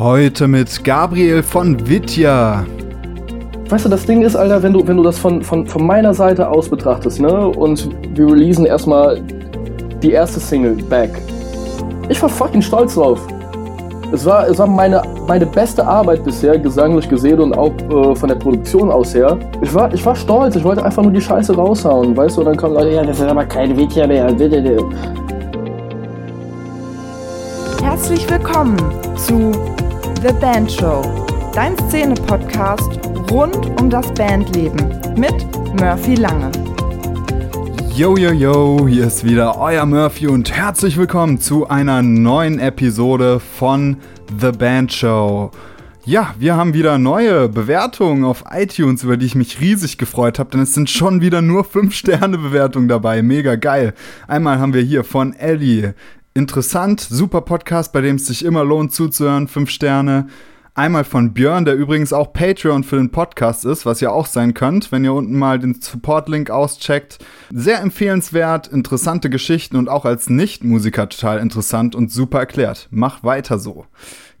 Heute mit Gabriel von Vitya. Weißt du, das Ding ist, Alter, wenn du, wenn du das von, von, von meiner Seite aus betrachtest, ne? Und wir releasen erstmal die erste Single, Back. Ich war fucking stolz drauf. Es war, es war meine, meine beste Arbeit bisher, gesanglich gesehen und auch äh, von der Produktion aus her. Ich war, ich war stolz, ich wollte einfach nur die Scheiße raushauen, weißt du? Und dann kommen Leute, ja, das ist aber kein Vitya mehr. Herzlich willkommen zu The Band Show, dein Szene-Podcast rund um das Bandleben mit Murphy Lange. Yo, yo, yo, hier ist wieder euer Murphy und herzlich willkommen zu einer neuen Episode von The Band Show. Ja, wir haben wieder neue Bewertungen auf iTunes, über die ich mich riesig gefreut habe, denn es sind schon wieder nur 5-Sterne-Bewertungen dabei. Mega geil. Einmal haben wir hier von Ellie interessant, super Podcast, bei dem es sich immer lohnt zuzuhören, fünf Sterne. Einmal von Björn, der übrigens auch Patreon für den Podcast ist, was ihr auch sein könnt, wenn ihr unten mal den Support-Link auscheckt. Sehr empfehlenswert, interessante Geschichten und auch als Nicht-Musiker total interessant und super erklärt. Mach weiter so.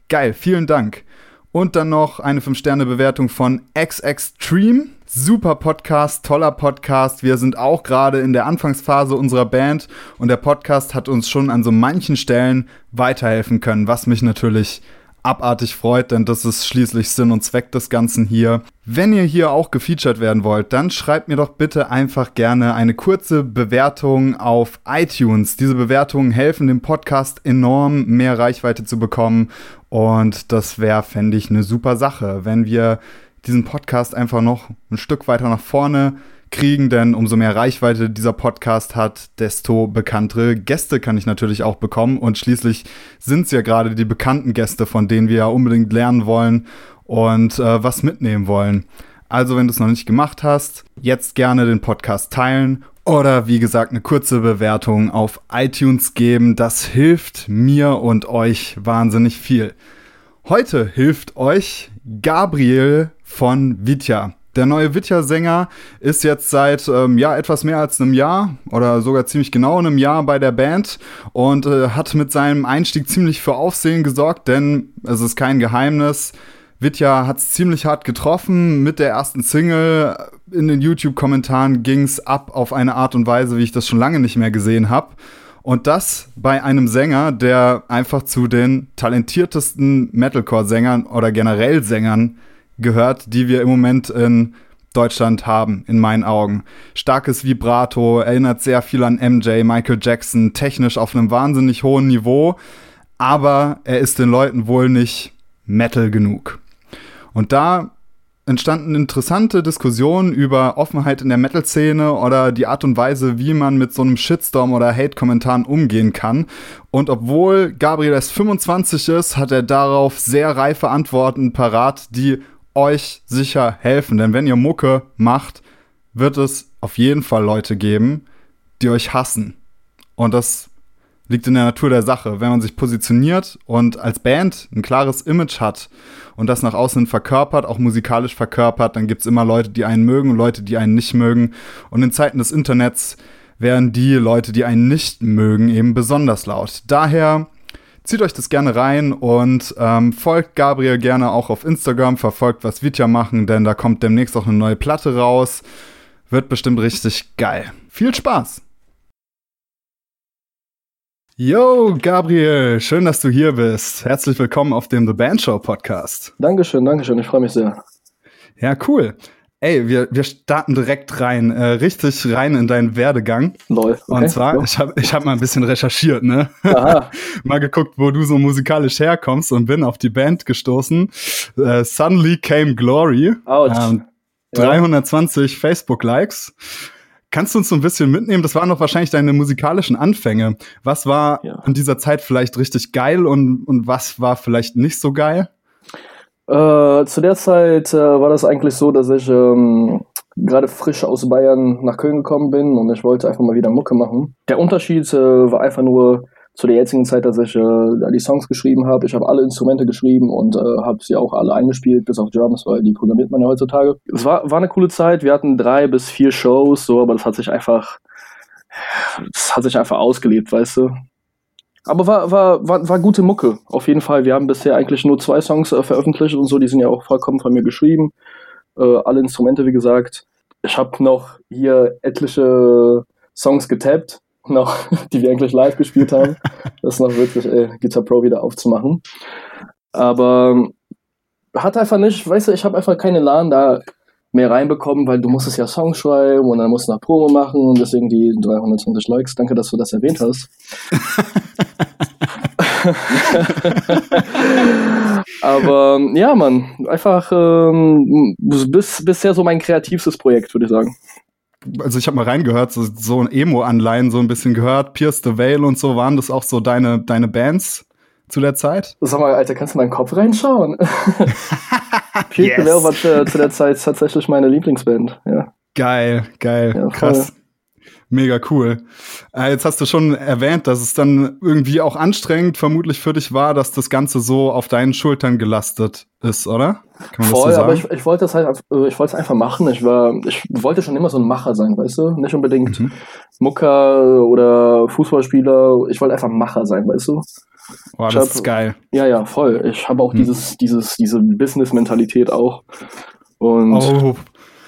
Geil, vielen Dank. Und dann noch eine 5-Sterne-Bewertung von XXtreme. Super Podcast, toller Podcast. Wir sind auch gerade in der Anfangsphase unserer Band und der Podcast hat uns schon an so manchen Stellen weiterhelfen können, was mich natürlich abartig freut, denn das ist schließlich Sinn und Zweck des Ganzen hier. Wenn ihr hier auch gefeatured werden wollt, dann schreibt mir doch bitte einfach gerne eine kurze Bewertung auf iTunes. Diese Bewertungen helfen dem Podcast enorm, mehr Reichweite zu bekommen und das wäre, fände ich, eine super Sache, wenn wir diesen Podcast einfach noch ein Stück weiter nach vorne kriegen, denn umso mehr Reichweite dieser Podcast hat, desto bekanntere Gäste kann ich natürlich auch bekommen. Und schließlich sind es ja gerade die bekannten Gäste, von denen wir ja unbedingt lernen wollen und äh, was mitnehmen wollen. Also, wenn du es noch nicht gemacht hast, jetzt gerne den Podcast teilen oder wie gesagt eine kurze Bewertung auf iTunes geben. Das hilft mir und euch wahnsinnig viel. Heute hilft euch Gabriel von Vitya. Der neue Vitya-Sänger ist jetzt seit ähm, ja, etwas mehr als einem Jahr oder sogar ziemlich genau einem Jahr bei der Band und äh, hat mit seinem Einstieg ziemlich für Aufsehen gesorgt, denn es ist kein Geheimnis. Vitya hat es ziemlich hart getroffen mit der ersten Single. In den YouTube-Kommentaren ging es ab auf eine Art und Weise, wie ich das schon lange nicht mehr gesehen habe. Und das bei einem Sänger, der einfach zu den talentiertesten Metalcore-Sängern oder generell Sängern gehört, die wir im Moment in Deutschland haben, in meinen Augen. Starkes Vibrato, erinnert sehr viel an MJ, Michael Jackson, technisch auf einem wahnsinnig hohen Niveau, aber er ist den Leuten wohl nicht Metal genug. Und da entstanden interessante Diskussionen über Offenheit in der Metal-Szene oder die Art und Weise, wie man mit so einem Shitstorm oder Hate-Kommentaren umgehen kann. Und obwohl Gabriel erst 25 ist, hat er darauf sehr reife Antworten parat, die euch sicher helfen. Denn wenn ihr Mucke macht, wird es auf jeden Fall Leute geben, die euch hassen. Und das liegt in der Natur der Sache. Wenn man sich positioniert und als Band ein klares Image hat und das nach außen verkörpert, auch musikalisch verkörpert, dann gibt es immer Leute, die einen mögen und Leute, die einen nicht mögen. Und in Zeiten des Internets werden die Leute, die einen nicht mögen, eben besonders laut. Daher Zieht euch das gerne rein und ähm, folgt Gabriel gerne auch auf Instagram, verfolgt, was Vitya machen, denn da kommt demnächst auch eine neue Platte raus. Wird bestimmt richtig geil. Viel Spaß! Yo, Gabriel, schön, dass du hier bist. Herzlich willkommen auf dem The Band Show Podcast. Dankeschön, Dankeschön, ich freue mich sehr. Ja, cool. Ey, wir, wir starten direkt rein, äh, richtig rein in deinen Werdegang. Lol. Okay. Und zwar, ja. ich habe ich hab mal ein bisschen recherchiert, ne? Aha. mal geguckt, wo du so musikalisch herkommst und bin auf die Band gestoßen. Äh, Suddenly Came Glory. Ouch. Ähm, 320 ja. Facebook-Likes. Kannst du uns so ein bisschen mitnehmen? Das waren doch wahrscheinlich deine musikalischen Anfänge. Was war ja. in dieser Zeit vielleicht richtig geil und, und was war vielleicht nicht so geil? Äh, zu der Zeit äh, war das eigentlich so, dass ich ähm, gerade frisch aus Bayern nach Köln gekommen bin und ich wollte einfach mal wieder Mucke machen. Der Unterschied äh, war einfach nur zu der jetzigen Zeit, dass ich äh, die Songs geschrieben habe. Ich habe alle Instrumente geschrieben und äh, habe sie auch alle eingespielt, bis auf Drums, weil die programmiert man ja heutzutage. Es war, war eine coole Zeit. Wir hatten drei bis vier Shows, so, aber das hat sich einfach, das hat sich einfach ausgelebt, weißt du. Aber war, war, war, war gute Mucke, auf jeden Fall. Wir haben bisher eigentlich nur zwei Songs äh, veröffentlicht und so, die sind ja auch vollkommen von mir geschrieben. Äh, alle Instrumente, wie gesagt. Ich habe noch hier etliche Songs getappt, noch, die wir eigentlich live gespielt haben. Das ist noch wirklich äh, Guitar Pro wieder aufzumachen. Aber hat einfach nicht, weißt du, ich habe einfach keinen Laden da mehr reinbekommen, weil du musstest ja Songs schreiben und dann musst du noch Promo machen und deswegen die 320 Likes. Danke, dass du das erwähnt hast. Aber ja, Mann, einfach ähm, bis, bisher so mein kreativstes Projekt, würde ich sagen. Also ich habe mal reingehört, so, so ein Emo-Anleihen so ein bisschen gehört, Pierce the Veil und so, waren das auch so deine, deine Bands zu der Zeit? Sag mal, Alter, kannst du in meinen Kopf reinschauen? Pierce yes. the Veil war äh, zu der Zeit tatsächlich meine Lieblingsband, ja. Geil, geil, ja, krass. Mega cool. Äh, jetzt hast du schon erwähnt, dass es dann irgendwie auch anstrengend vermutlich für dich war, dass das Ganze so auf deinen Schultern gelastet ist, oder? Voll, so aber ich, ich wollte es halt, äh, ich wollte es einfach machen. Ich war, ich wollte schon immer so ein Macher sein, weißt du? Nicht unbedingt mhm. Mucker oder Fußballspieler. Ich wollte einfach Macher sein, weißt du? Boah, das hab, ist geil. Ja, ja, voll. Ich habe auch mhm. dieses, dieses, diese Business-Mentalität auch. Und oh,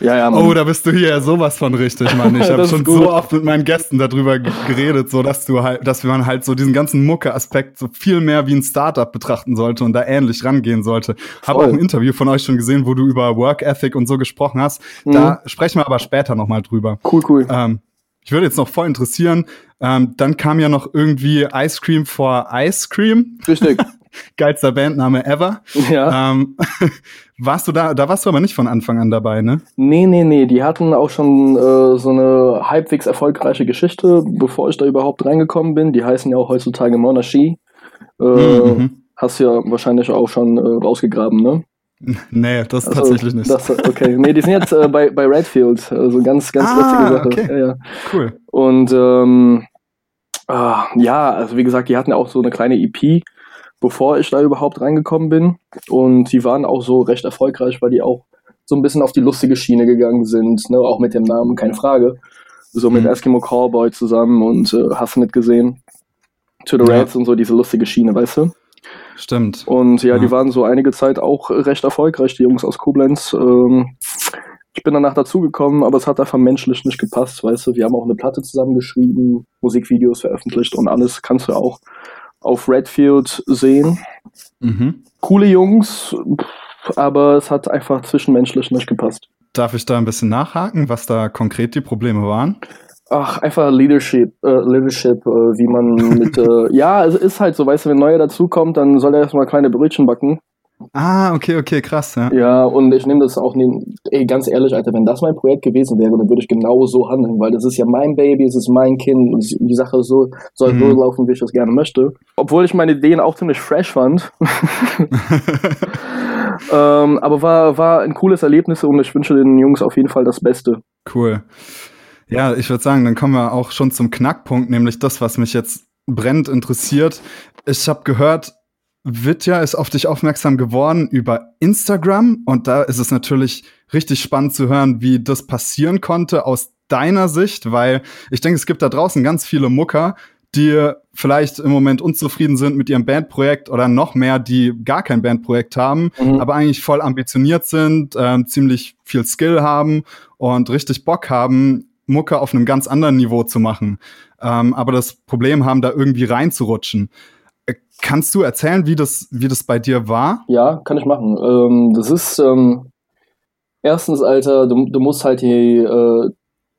ja, ja, Mann. Oh, da bist du hier sowas von richtig, Mann. Ich habe schon so oft mit meinen Gästen darüber geredet, so dass du halt, dass man halt so diesen ganzen Mucke-Aspekt so viel mehr wie ein Startup betrachten sollte und da ähnlich rangehen sollte. Habe auch ein Interview von euch schon gesehen, wo du über Work Ethic und so gesprochen hast. Mhm. Da sprechen wir aber später nochmal drüber. Cool, cool. Ähm, ich würde jetzt noch voll interessieren. Ähm, dann kam ja noch irgendwie Ice Cream for Ice Cream. Richtig. Geilster Bandname ever. Ja. Ähm, warst du da, da warst du aber nicht von Anfang an dabei, ne? Nee, nee, nee. Die hatten auch schon äh, so eine halbwegs erfolgreiche Geschichte, bevor ich da überhaupt reingekommen bin. Die heißen ja auch heutzutage Monarchie. Äh, mhm. Hast ja wahrscheinlich auch schon äh, rausgegraben, ne? Nee, das also, tatsächlich nicht. Das, okay, nee, die sind jetzt äh, bei, bei Redfield. Also ganz, ganz ah, lustige Sache. Okay. Ja, ja. Cool. Und ähm, ah, ja, also wie gesagt, die hatten ja auch so eine kleine EP bevor ich da überhaupt reingekommen bin. Und die waren auch so recht erfolgreich, weil die auch so ein bisschen auf die lustige Schiene gegangen sind, ne? auch mit dem Namen, keine Frage. So mit mhm. Eskimo Cowboy zusammen und äh, hast du nicht gesehen? To the Reds ja. und so diese lustige Schiene, weißt du? Stimmt. Und ja, ja, die waren so einige Zeit auch recht erfolgreich, die Jungs aus Koblenz. Ähm, ich bin danach dazugekommen, aber es hat einfach menschlich nicht gepasst, weißt du. Wir haben auch eine Platte zusammengeschrieben, Musikvideos veröffentlicht und alles kannst du auch auf Redfield sehen. Mhm. Coole Jungs, aber es hat einfach zwischenmenschlich nicht gepasst. Darf ich da ein bisschen nachhaken, was da konkret die Probleme waren? Ach, einfach Leadership, äh, Leadership, äh, wie man mit, äh, ja, es ist halt so, weißt du, wenn neuer dazukommt, dann soll er erstmal kleine Brötchen backen. Ah, okay, okay, krass, ja. Ja, und ich nehme das auch, nie, ey, ganz ehrlich, Alter, wenn das mein Projekt gewesen wäre, dann würde ich genau so handeln, weil das ist ja mein Baby, es ist mein Kind und die Sache so, soll mhm. so laufen, wie ich das gerne möchte. Obwohl ich meine Ideen auch ziemlich fresh fand. ähm, aber war, war ein cooles Erlebnis und ich wünsche den Jungs auf jeden Fall das Beste. Cool. Ja, ich würde sagen, dann kommen wir auch schon zum Knackpunkt, nämlich das, was mich jetzt brennend interessiert. Ich habe gehört, Vitya ist auf dich aufmerksam geworden über Instagram und da ist es natürlich richtig spannend zu hören, wie das passieren konnte aus deiner Sicht, weil ich denke, es gibt da draußen ganz viele Mucker, die vielleicht im Moment unzufrieden sind mit ihrem Bandprojekt oder noch mehr, die gar kein Bandprojekt haben, mhm. aber eigentlich voll ambitioniert sind, äh, ziemlich viel Skill haben und richtig Bock haben, Mucke auf einem ganz anderen Niveau zu machen, ähm, aber das Problem haben, da irgendwie reinzurutschen. Kannst du erzählen, wie das, wie das bei dir war? Ja, kann ich machen. Ähm, das ist ähm, erstens, Alter, du, du musst halt die, äh,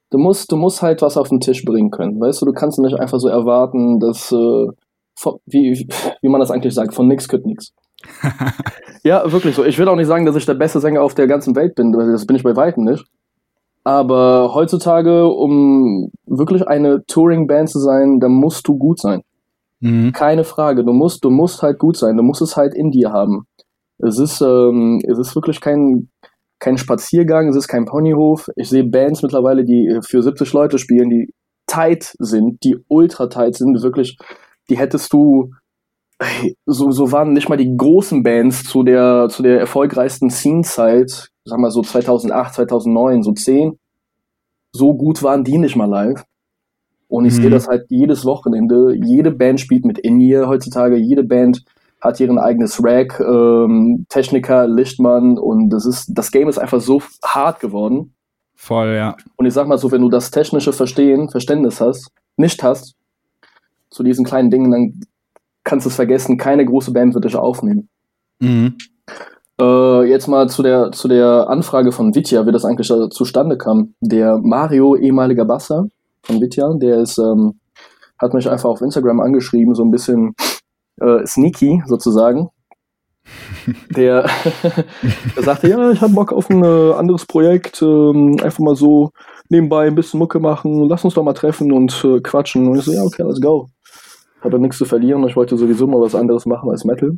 du musst, du musst halt was auf den Tisch bringen können. Weißt du, du kannst nicht einfach so erwarten, dass äh, von, wie, wie man das eigentlich sagt, von nix kütt nix. ja, wirklich so. Ich will auch nicht sagen, dass ich der beste Sänger auf der ganzen Welt bin, das bin ich bei Weitem nicht. Aber heutzutage, um wirklich eine Touring-Band zu sein, da musst du gut sein. Mhm. Keine Frage. Du musst, du musst halt gut sein. Du musst es halt in dir haben. Es ist, ähm, es ist wirklich kein, kein Spaziergang, es ist kein Ponyhof. Ich sehe Bands mittlerweile, die für 70 Leute spielen, die tight sind, die ultra tight sind, wirklich, die hättest du, so, so waren nicht mal die großen Bands zu der, zu der erfolgreichsten Scene-Zeit, sagen wir so 2008, 2009, so 10, so gut waren die nicht mal live. Und ich mhm. sehe das halt jedes Wochenende. Jede Band spielt mit In-Ear heutzutage. Jede Band hat ihren eigenes Rack, ähm, Techniker, Lichtmann und das ist, das Game ist einfach so hart geworden. Voll, ja. Und ich sag mal so, wenn du das technische Verstehen, Verständnis hast, nicht hast, zu diesen kleinen Dingen, dann kannst du es vergessen, keine große Band wird dich aufnehmen. Mhm. Äh, jetzt mal zu der, zu der Anfrage von Vitya, wie das eigentlich zustande kam. Der Mario, ehemaliger Basser von Vitya, der ist, ähm, hat mich einfach auf Instagram angeschrieben, so ein bisschen äh, sneaky sozusagen. Der, der sagte, ja, ich habe Bock auf ein äh, anderes Projekt, ähm, einfach mal so nebenbei ein bisschen Mucke machen, lass uns doch mal treffen und äh, quatschen. Und ich so, ja, okay, let's go. Habe nichts zu verlieren, ich wollte sowieso mal was anderes machen als Metal.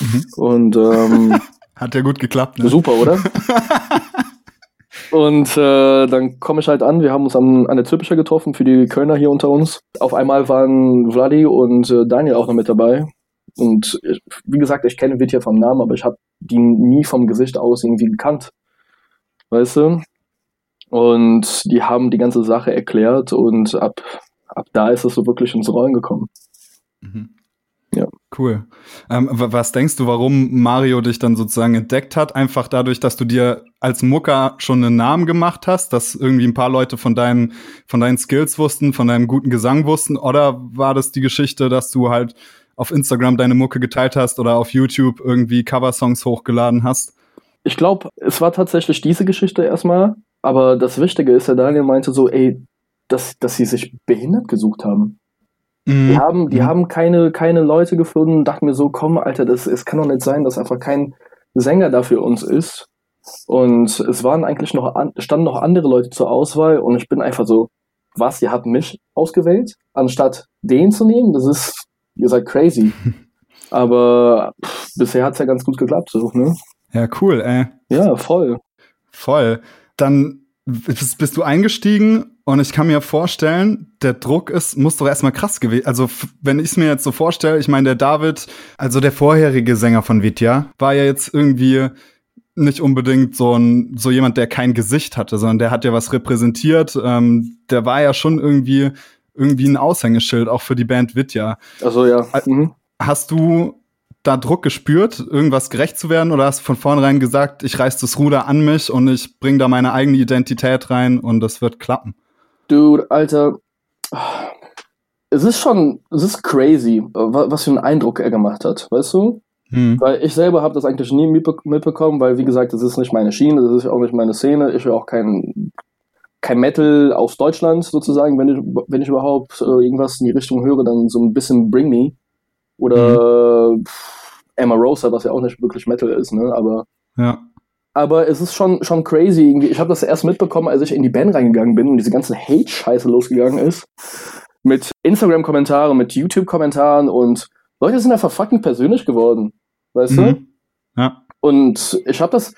Mhm. Und ähm, hat ja gut geklappt, ne? Super, oder? Und äh, dann komme ich halt an, wir haben uns an, an der Züppischer getroffen für die Kölner hier unter uns. Auf einmal waren Vladi und äh, Daniel auch noch mit dabei. Und ich, wie gesagt, ich kenne Vitya vom Namen, aber ich habe die nie vom Gesicht aus irgendwie gekannt. Weißt du? Und die haben die ganze Sache erklärt und ab, ab da ist es so wirklich ins Rollen gekommen. Mhm. Ja. Cool. Ähm, was denkst du, warum Mario dich dann sozusagen entdeckt hat? Einfach dadurch, dass du dir als Mucker schon einen Namen gemacht hast, dass irgendwie ein paar Leute von deinen, von deinen Skills wussten, von deinem guten Gesang wussten? Oder war das die Geschichte, dass du halt auf Instagram deine Mucke geteilt hast oder auf YouTube irgendwie Coversongs hochgeladen hast? Ich glaube, es war tatsächlich diese Geschichte erstmal. Aber das Wichtige ist, der Daniel meinte so, ey, dass, dass sie sich behindert gesucht haben. Mhm. Die haben, die mhm. haben keine, keine Leute gefunden, dachten mir so, komm, Alter, das, es kann doch nicht sein, dass einfach kein Sänger da für uns ist. Und es waren eigentlich noch, an, standen noch andere Leute zur Auswahl und ich bin einfach so, was, ihr habt mich ausgewählt, anstatt den zu nehmen? Das ist, ihr seid crazy. Aber pff, bisher hat's ja ganz gut geklappt, so, ne? Ja, cool, ey. Ja, voll. Voll. Dann bist, bist du eingestiegen und ich kann mir vorstellen, der Druck ist, muss doch erstmal krass gewesen. Also, wenn ich es mir jetzt so vorstelle, ich meine, der David, also der vorherige Sänger von Vitya, war ja jetzt irgendwie nicht unbedingt so ein, so jemand, der kein Gesicht hatte, sondern der hat ja was repräsentiert. Ähm, der war ja schon irgendwie, irgendwie ein Aushängeschild, auch für die Band Vitya. Also ja. Mhm. Hast du da Druck gespürt, irgendwas gerecht zu werden, oder hast du von vornherein gesagt, ich reiß das Ruder an mich und ich bring da meine eigene Identität rein und das wird klappen? Dude, Alter, es ist schon, es ist crazy, was für einen Eindruck er gemacht hat, weißt du? Hm. Weil ich selber habe das eigentlich nie mitbekommen, weil wie gesagt, das ist nicht meine Schiene, das ist auch nicht meine Szene. Ich will auch kein, kein Metal aus Deutschland sozusagen, wenn ich, wenn ich überhaupt äh, irgendwas in die Richtung höre, dann so ein bisschen Bring Me oder hm. Emma Rosa, was ja auch nicht wirklich Metal ist, ne? Aber ja. Aber es ist schon, schon crazy. Irgendwie. Ich habe das erst mitbekommen, als ich in die Band reingegangen bin und diese ganze Hate-Scheiße losgegangen ist. Mit Instagram-Kommentaren, mit YouTube-Kommentaren und Leute sind einfach fucking persönlich geworden. Weißt mhm. du? Ja. Und ich habe das,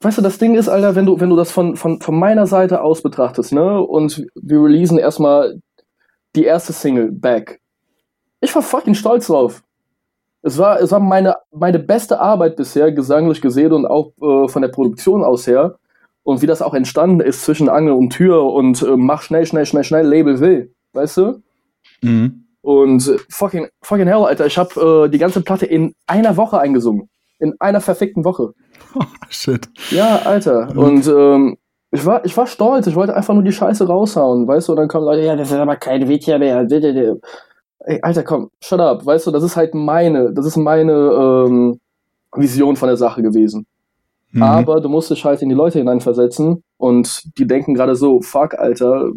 weißt du, das Ding ist, Alter, wenn du, wenn du das von, von, von meiner Seite aus betrachtest, ne, und wir releasen erstmal die erste Single, Back. Ich war fucking stolz drauf. Es war, es war meine, meine beste Arbeit bisher, gesanglich gesehen und auch äh, von der Produktion aus her. Und wie das auch entstanden ist zwischen Angel und Tür und äh, mach schnell, schnell, schnell, schnell, Label will. Weißt du? Mhm. Und äh, fucking, fucking hell, Alter, ich habe äh, die ganze Platte in einer Woche eingesungen. In einer verfickten Woche. Oh, shit. Ja, Alter. Mhm. Und ähm, ich war, ich war stolz, ich wollte einfach nur die Scheiße raushauen, weißt du? Und dann kommen Leute, ja, das ist aber kein Video mehr ey, Alter, komm, shut up, weißt du, das ist halt meine, das ist meine ähm, Vision von der Sache gewesen. Mhm. Aber du musst dich halt in die Leute hineinversetzen und die denken gerade so, fuck, Alter,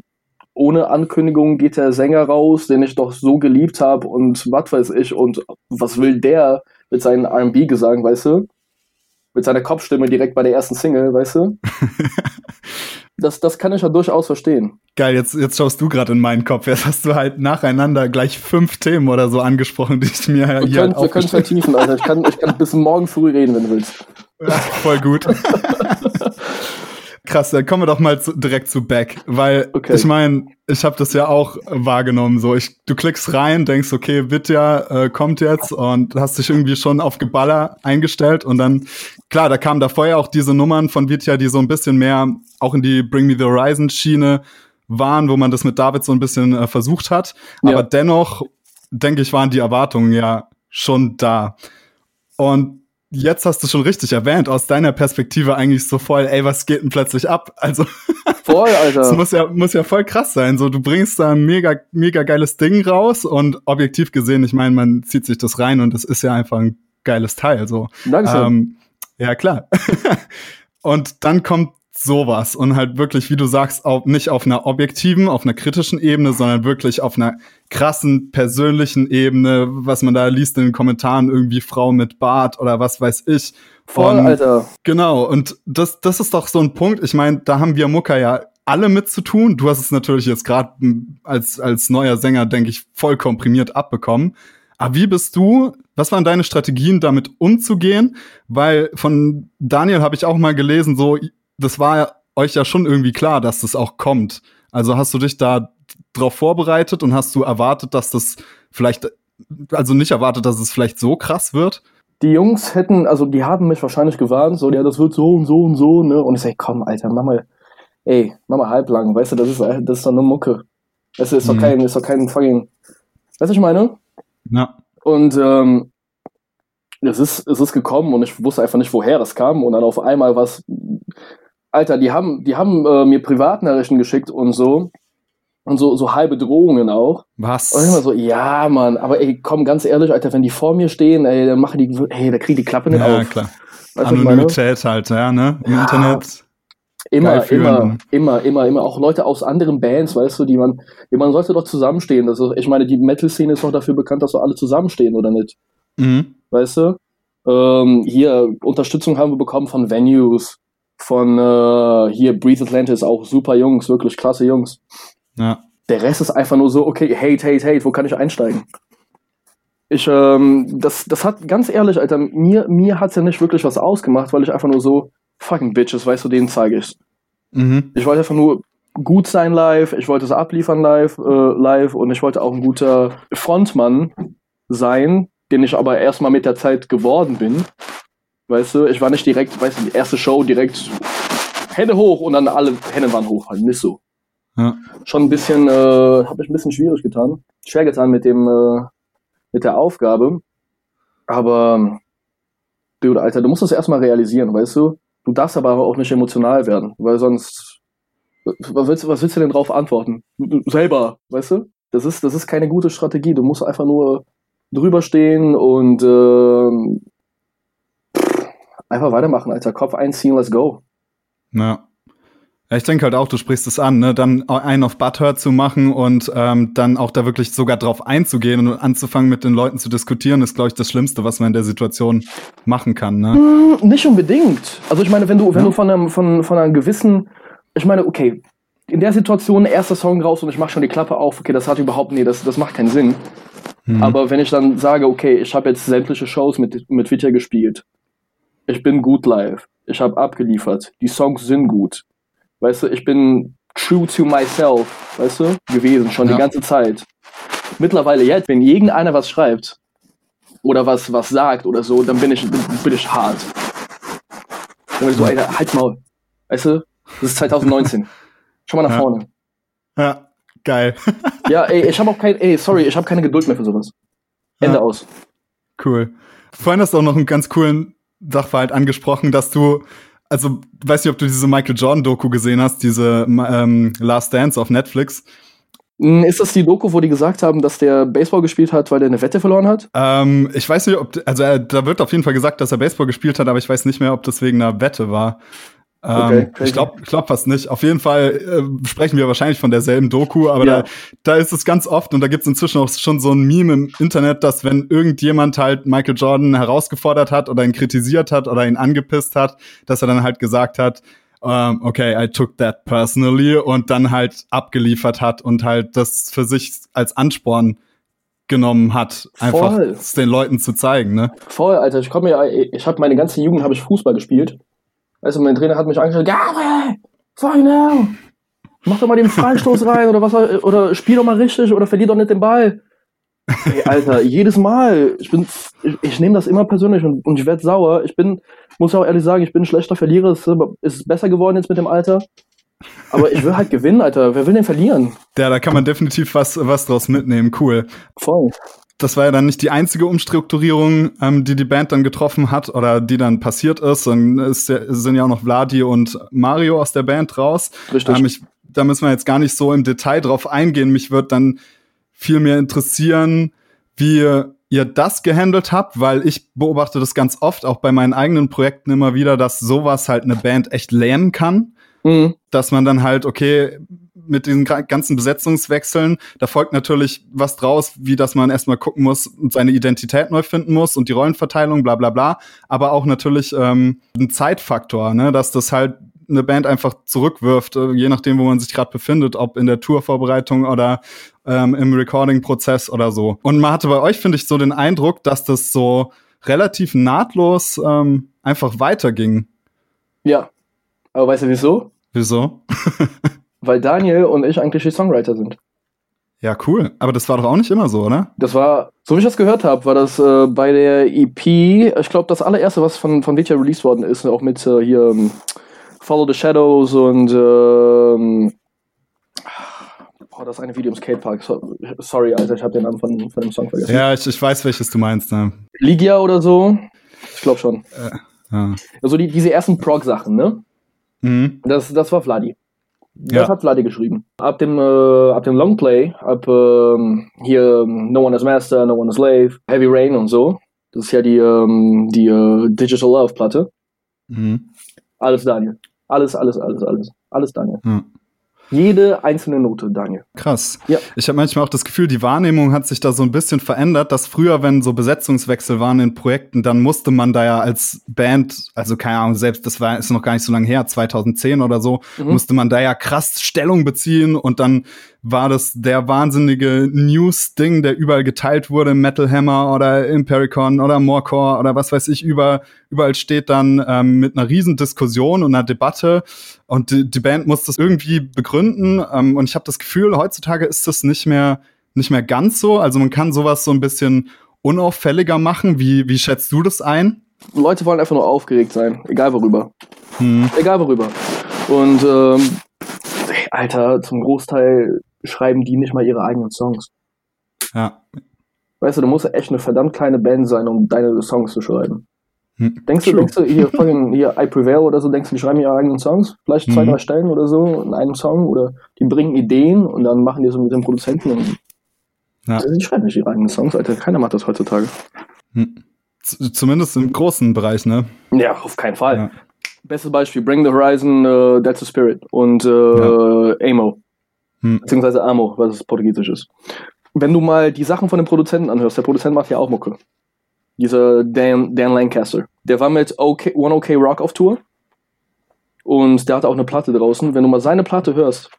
ohne Ankündigung geht der Sänger raus, den ich doch so geliebt habe und was weiß ich und was will der mit seinen R&B-Gesang, weißt du? Mit seiner Kopfstimme direkt bei der ersten Single, weißt du? das, das kann ich ja durchaus verstehen. Geil, jetzt, jetzt schaust du gerade in meinen Kopf. Jetzt hast du halt nacheinander gleich fünf Themen oder so angesprochen, die ich mir wir hier können, halt Wir können vertiefen, Alter. Ich kann, ich kann bis morgen früh reden, wenn du willst. Ja, voll gut. Krass, dann kommen wir doch mal zu, direkt zu Back, weil okay. ich meine, ich habe das ja auch wahrgenommen. So, ich, du klickst rein, denkst, okay, Vidya äh, kommt jetzt und hast dich irgendwie schon auf Geballer eingestellt und dann, klar, da kamen da vorher auch diese Nummern von Vidya, die so ein bisschen mehr auch in die Bring Me the Horizon Schiene waren, wo man das mit David so ein bisschen äh, versucht hat. Aber Ja. dennoch, denke ich, waren die Erwartungen ja schon da. Und jetzt hast du schon richtig erwähnt, aus deiner Perspektive eigentlich so voll, ey, was geht denn plötzlich ab? Also, Voll, das Alter. muss ja, muss ja voll krass sein. So, du bringst da ein mega, mega geiles Ding raus und objektiv gesehen, ich meine, man zieht sich das rein und es ist ja einfach ein geiles Teil, so. Dankeschön. Ähm, ja, klar. und dann kommt sowas und halt wirklich, wie du sagst, auch nicht auf einer objektiven, auf einer kritischen Ebene, sondern wirklich auf einer krassen persönlichen Ebene, was man da liest in den Kommentaren, irgendwie Frau mit Bart oder was weiß ich. Voll, Und Alter. Genau, und das, das ist doch so ein Punkt. Ich meine, da haben wir Mucka ja alle mit zu tun. Du hast es natürlich jetzt gerade als, als neuer Sänger, denke ich, voll komprimiert abbekommen. Aber wie bist du, was waren deine Strategien, damit umzugehen? Weil von Daniel habe ich auch mal gelesen, so, das war euch ja schon irgendwie klar, dass das auch kommt. Also hast du dich da drauf vorbereitet und hast du erwartet, dass das vielleicht, also nicht erwartet, dass es vielleicht so krass wird? Die Jungs hätten, also die haben mich wahrscheinlich gewarnt, so, ja, das wird so und so und so, ne? Und ich sag, komm, Alter, mach mal, ey, mach mal halblang, weißt du, das ist, das ist doch eine Mucke. Das ist doch Mhm. kein, ist doch kein fucking, weißt du, ich meine? Ja. Und ähm, es ist, es ist gekommen und ich wusste einfach nicht, woher das kam. Und dann auf einmal was, Alter, die haben, die haben äh, mir Privatnachrichten geschickt und so. Und so, so halbe Drohungen auch. Was? Und ich immer so, ja, Mann, aber ey, komm, ganz ehrlich, Alter, wenn die vor mir stehen, ey, dann machen die, ey, da kriegen die Klappe nicht ja, auf. klar. Weißt? Anonymität halt, ja, ne? Im Ja. Internet. Immer, immer, immer, immer, immer. Auch Leute aus anderen Bands, weißt du, die man, die man sollte doch zusammenstehen. Das ist, ich meine, die Metal-Szene ist doch dafür bekannt, dass wir alle zusammenstehen, oder nicht? Mhm. weißt du? Ähm, hier, Unterstützung haben wir bekommen von Venues, von äh, hier Breathe Atlantis, auch super Jungs, wirklich klasse Jungs. Ja. Der Rest ist einfach nur so, okay, hate, hate, hate, wo kann ich einsteigen? Ich, ähm, das, das hat, ganz ehrlich, Alter, mir, mir hat's ja nicht wirklich was ausgemacht, weil ich einfach nur so, fucking Bitches, weißt du, denen zeige ich's. Mhm. Ich wollte einfach nur gut sein live, ich wollte es abliefern live, äh, live und ich wollte auch ein guter Frontmann sein, den ich aber erstmal mit der Zeit geworden bin. Weißt du, ich war nicht direkt, weißt du, die erste Show direkt Hände hoch und dann alle Hände waren hoch, halt nicht so. Ja. Schon ein bisschen, äh, habe ich ein bisschen schwierig getan, schwer getan mit dem, äh, mit der Aufgabe. Aber, Dude, Alter, du musst das erstmal realisieren, weißt du? Du darfst aber auch nicht emotional werden, weil sonst, was willst, du- was willst du denn drauf antworten? Du- Selber, weißt du? Das ist, das ist keine gute Strategie. Du musst einfach nur drüber stehen und ähm, einfach weitermachen, Alter. Kopf einziehen, let's go. Ja. Ja, ich denke halt auch, du sprichst es an, ne? dann einen auf Butthurt zu machen und ähm, dann auch da wirklich sogar drauf einzugehen und anzufangen mit den Leuten zu diskutieren, ist, glaube ich, das Schlimmste, was man in der Situation machen kann. Ne? Hm, nicht unbedingt. Also ich meine, wenn du, wenn Ja. du von, einem, von, von einer gewissen, ich meine, okay, in der Situation erster Song raus und ich mache schon die Klappe auf, okay, das hat überhaupt, nee, das, das macht keinen Sinn. Mhm. Aber wenn ich dann sage, okay, ich habe jetzt sämtliche Shows mit, mit Vitya gespielt, ich bin gut live, ich habe abgeliefert, die Songs sind gut, weißt du, ich bin true to myself, weißt du, gewesen, schon Ja. die ganze Zeit. Mittlerweile jetzt, wenn irgendeiner was schreibt oder was, was sagt oder so, dann bin ich, bin, bin ich hart. Dann bin ich so, ey, halt's Maul. Weißt du, das ist 2019. Schau mal nach Ja. vorne. Ja, geil. Ja, ey, ich habe auch kein, ey, sorry, ich habe keine Geduld mehr für sowas. Ende Ja. aus. Cool. Vorhin hast du auch noch einen ganz coolen Sachverhalt angesprochen, dass du, also weiß nicht, ob du diese Michael Jordan-Doku gesehen hast, diese ähm, Last Dance auf Netflix. Hm, Ist das die Doku, wo die gesagt haben, dass der Baseball gespielt hat, weil der eine Wette verloren hat? Ähm, ich weiß nicht, ob, also äh, da wird auf jeden Fall gesagt, dass er Baseball gespielt hat, aber ich weiß nicht mehr, ob das wegen einer Wette war. Okay, Ähm, crazy. ich glaube ich glaub fast nicht. Auf jeden Fall äh, sprechen wir wahrscheinlich von derselben Doku, aber Ja. da, da ist es ganz oft und da gibt es inzwischen auch schon so ein Meme im Internet, dass wenn irgendjemand halt Michael Jordan herausgefordert hat oder ihn kritisiert hat oder ihn angepisst hat, dass er dann halt gesagt hat, ähm, okay, I took that personally und dann halt abgeliefert hat und halt das für sich als Ansporn genommen hat, einfach Voll. es den Leuten zu zeigen, ne? Voll, Alter, ich komme ja, ich habe meine ganze Jugend habe ich Fußball gespielt. Du, mein Trainer hat mich angeschaut, Gabriel, hell, mach doch mal den Freistoß rein oder was, oder spiel doch mal richtig oder verlier doch nicht den Ball. Ey, Alter, jedes Mal, ich bin, ich, ich nehme das immer persönlich und, und ich werde sauer. Ich bin, muss auch ehrlich sagen, ich bin ein schlechter Verlierer. Es ist, aber- es ist besser geworden jetzt mit dem Alter. Aber ich will halt gewinnen, Alter. Wer will denn verlieren? Ja, da kann man definitiv was, was draus mitnehmen. Cool. Voll. Das war ja dann nicht die einzige Umstrukturierung, ähm, die die Band dann getroffen hat oder die dann passiert ist. Dann ist sind ja auch noch Vladi und Mario aus der Band raus. Richtig. Ähm, ich, da müssen wir jetzt gar nicht so im Detail drauf eingehen. Mich wird dann viel mehr interessieren, wie ihr das gehandelt habt, weil ich beobachte das ganz oft, auch bei meinen eigenen Projekten immer wieder, dass sowas halt eine Band echt lähmen kann. Mhm. Dass man dann halt, okay, mit diesen ganzen Besetzungswechseln, da folgt natürlich was draus, wie dass man erstmal gucken muss und seine Identität neu finden muss und die Rollenverteilung, bla bla bla. Aber auch natürlich ähm, ein Zeitfaktor, ne, dass das halt eine Band einfach zurückwirft, äh, je nachdem, wo man sich gerade befindet, ob in der Tourvorbereitung oder ähm, im Recording-Prozess oder so. Und man hatte bei euch, finde ich, so den Eindruck, dass das so relativ nahtlos ähm, einfach weiterging. Ja. Aber weißt du wieso? Wieso? Weil Daniel und ich eigentlich die Songwriter sind. Ja, cool. Aber das war doch auch nicht immer so, oder? Das war, so wie ich das gehört habe, war das äh, bei der EP, ich glaube, das allererste, was von, von Vitya released worden ist, auch mit äh, hier ähm, Follow the Shadows und ähm, oh, das eine Video im Skatepark. So, sorry, Alter, ich habe den Namen von, von dem Song vergessen. Ja, ich, ich weiß, welches du meinst. Ne? Ligia oder so? Ich glaube schon. Ja. Also die, diese ersten Prog-Sachen, ne? Mhm. Das, das war Vladi. Das Ja. hat Vladi geschrieben. Ab dem, äh, ab dem Longplay, ab ähm, hier No One is Master, No One is Slave, Heavy Rain und so. Das ist ja die, ähm, die äh, Digital Love Platte. Mhm. Alles Daniel. Alles, alles, alles, alles. Alles Daniel. Ja. Jede einzelne Note Daniel. Krass. Ja. Ich habe manchmal auch das Gefühl, die Wahrnehmung hat sich da so ein bisschen verändert, dass früher, wenn so Besetzungswechsel waren in Projekten, dann musste man da ja als Band, also keine Ahnung, selbst das war ist noch gar nicht so lange her, 2010 oder so, Mhm. musste man da ja krass Stellung beziehen und dann war das der wahnsinnige News-Ding, der überall geteilt wurde, Metal Hammer oder Impericon oder Morecore oder was weiß ich, über, überall steht dann ähm, mit einer riesen Diskussion und einer Debatte und die, die Band muss das irgendwie begründen ähm, und ich habe das Gefühl, heutzutage ist das nicht mehr, nicht mehr ganz so, also man kann sowas so ein bisschen unauffälliger machen, wie, wie schätzt du das ein? Leute wollen einfach nur aufgeregt sein. Egal worüber. Hm. Egal worüber. Und, ähm, Alter, zum Großteil schreiben die nicht mal ihre eigenen Songs. Ja. Weißt du, du musst echt eine verdammt kleine Band sein, um deine Songs zu schreiben. Hm. Denkst du, True. denkst du hier, fucking, hier I Prevail oder so, denkst du, die schreiben ihre eigenen Songs? Vielleicht zwei, Mhm. drei Stellen oder so in einem Song oder die bringen Ideen und dann machen die so mit dem Produzenten. Und Ja. Also die schreiben nicht ihre eigenen Songs, Alter. Keiner macht das heutzutage. Hm. Zumindest im großen Bereich, ne? Ja, auf keinen Fall. Ja. Bestes Beispiel, Bring the Horizon, äh, That's the Spirit und äh, Amo. Hm. Beziehungsweise Amo, was es portugiesisch ist. Wenn du mal die Sachen von dem Produzenten anhörst, der Produzent macht ja auch Mucke. Dieser Dan, Dan Lancaster. Der war mit OK, One OK Rock auf Tour. Und der hatte auch eine Platte draußen. Wenn du mal seine Platte hörst,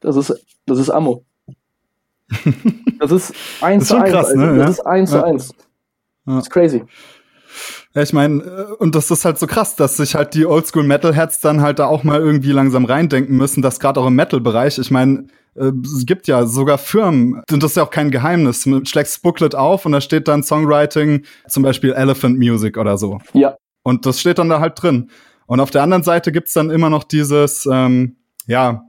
das ist, das ist Amo. Das ist eins Ist zu schon eins. krass, Alter. ne? Das Ja. ist eins zu Ja. eins. Ja. Das ist crazy. Ja, ich meine, äh, und das ist halt so krass, dass sich halt die Oldschool Metalheads dann halt da auch mal irgendwie langsam reindenken müssen, dass gerade auch im Metal-Bereich, ich meine, es gibt ja sogar Firmen, und das ist ja auch kein Geheimnis, du schlägst das Booklet auf und da steht dann Songwriting, zum Beispiel Elephant Music oder so. Ja. Und das steht dann da halt drin. Und auf der anderen Seite gibt's dann immer noch dieses, ähm, ja,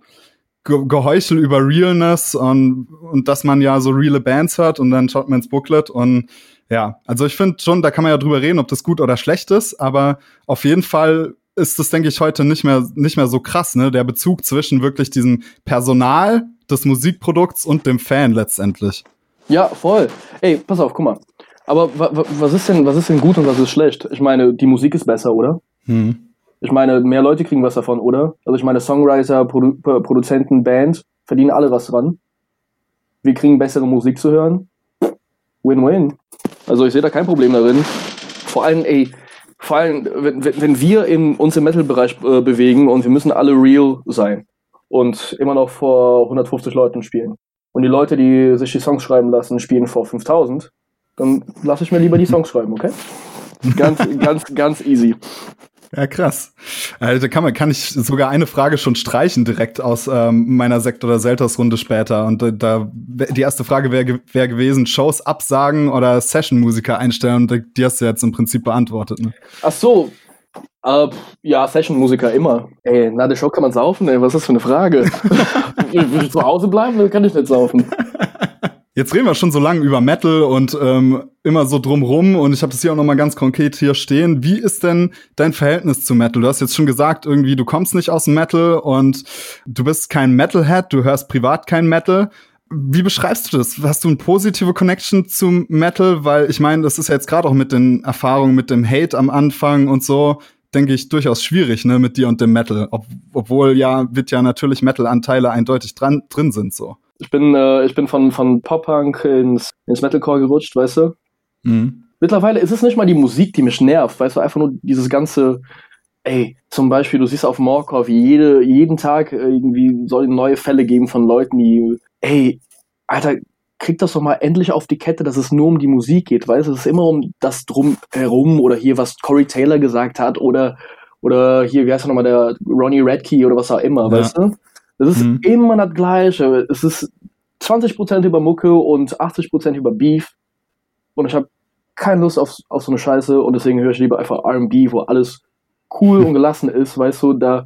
Ge Geheuchel über Realness und, und dass man ja so reale Bands hört und dann schaut man ins Booklet und ja, also ich finde schon, da kann man ja drüber reden, ob das gut oder schlecht ist, aber auf jeden Fall ist das, denke ich, heute nicht mehr, nicht mehr so krass, ne? Der Bezug zwischen wirklich diesem Personal des Musikprodukts und dem Fan letztendlich. Ja, voll. Ey, pass auf, guck mal. Aber wa wa was ist denn, was ist denn gut und was ist schlecht? Ich meine, die Musik ist besser, oder? Hm. Ich meine, mehr Leute kriegen was davon, oder? Also ich meine, Songwriter, Produ Pro- Produzenten, Band verdienen alle was dran. Wir kriegen bessere Musik zu hören. Win-win. Also ich sehe da kein Problem darin. Vor allem, ey, vor allem, wenn, wenn, wir in, uns im Metal-Bereich äh, bewegen und wir müssen alle real sein und immer noch vor 150 Leuten spielen und die Leute, die sich die Songs schreiben lassen, spielen vor 5000, dann lasse ich mir lieber die Songs schreiben, okay? Ganz, ganz, ganz easy. Ja, krass. Also kann man, kann ich sogar eine Frage schon streichen direkt aus ähm, meiner Sekt- oder Selters-Runde später. Und äh, da die erste Frage wäre wär gewesen, Shows absagen oder Session-Musiker einstellen. Und die hast du jetzt im Prinzip beantwortet. Ne? Ach so. Äh, ja, Session-Musiker immer. Ey, na, der Show kann man saufen, ey, was ist das für eine Frage? Zu Hause bleiben, dann kann ich nicht saufen. Jetzt reden wir schon so lange über Metal und ähm, immer so drumrum und ich habe das hier auch noch mal ganz konkret hier stehen. Wie ist denn dein Verhältnis zu Metal? Du hast jetzt schon gesagt, irgendwie du kommst nicht aus dem Metal und du bist kein Metalhead, du hörst privat kein Metal. Wie beschreibst du das? Hast du eine positive Connection zum Metal? Weil ich meine, das ist ja jetzt gerade auch mit den Erfahrungen mit dem Hate am Anfang und so, denke ich, durchaus schwierig, ne, mit dir und dem Metal. Ob, obwohl ja, wird ja natürlich Metal-Anteile eindeutig dran, drin sind, so. Ich bin, äh, ich bin von, von Pop-Punk ins, ins Metalcore gerutscht, weißt du? Mhm. Mittlerweile ist es nicht mal die Musik, die mich nervt, weißt du, einfach nur dieses ganze, ey, zum Beispiel, du siehst auf Morkov, jede, jeden Tag irgendwie soll neue Fälle geben von Leuten, die, ey, Alter, krieg das doch mal endlich auf die Kette, dass es nur um die Musik geht, weißt du, es ist immer um das drum herum oder hier, was Corey Taylor gesagt hat oder, oder hier, wie heißt er nochmal, der Ronnie Radke oder was auch immer, Ja. weißt du? Das ist Mhm. immer das Gleiche. Es ist 20% über Mucke und 80% über Beef. Und ich habe keine Lust auf, auf so eine Scheiße und deswegen höre ich lieber einfach RB, wo alles cool und gelassen ist, weißt du, da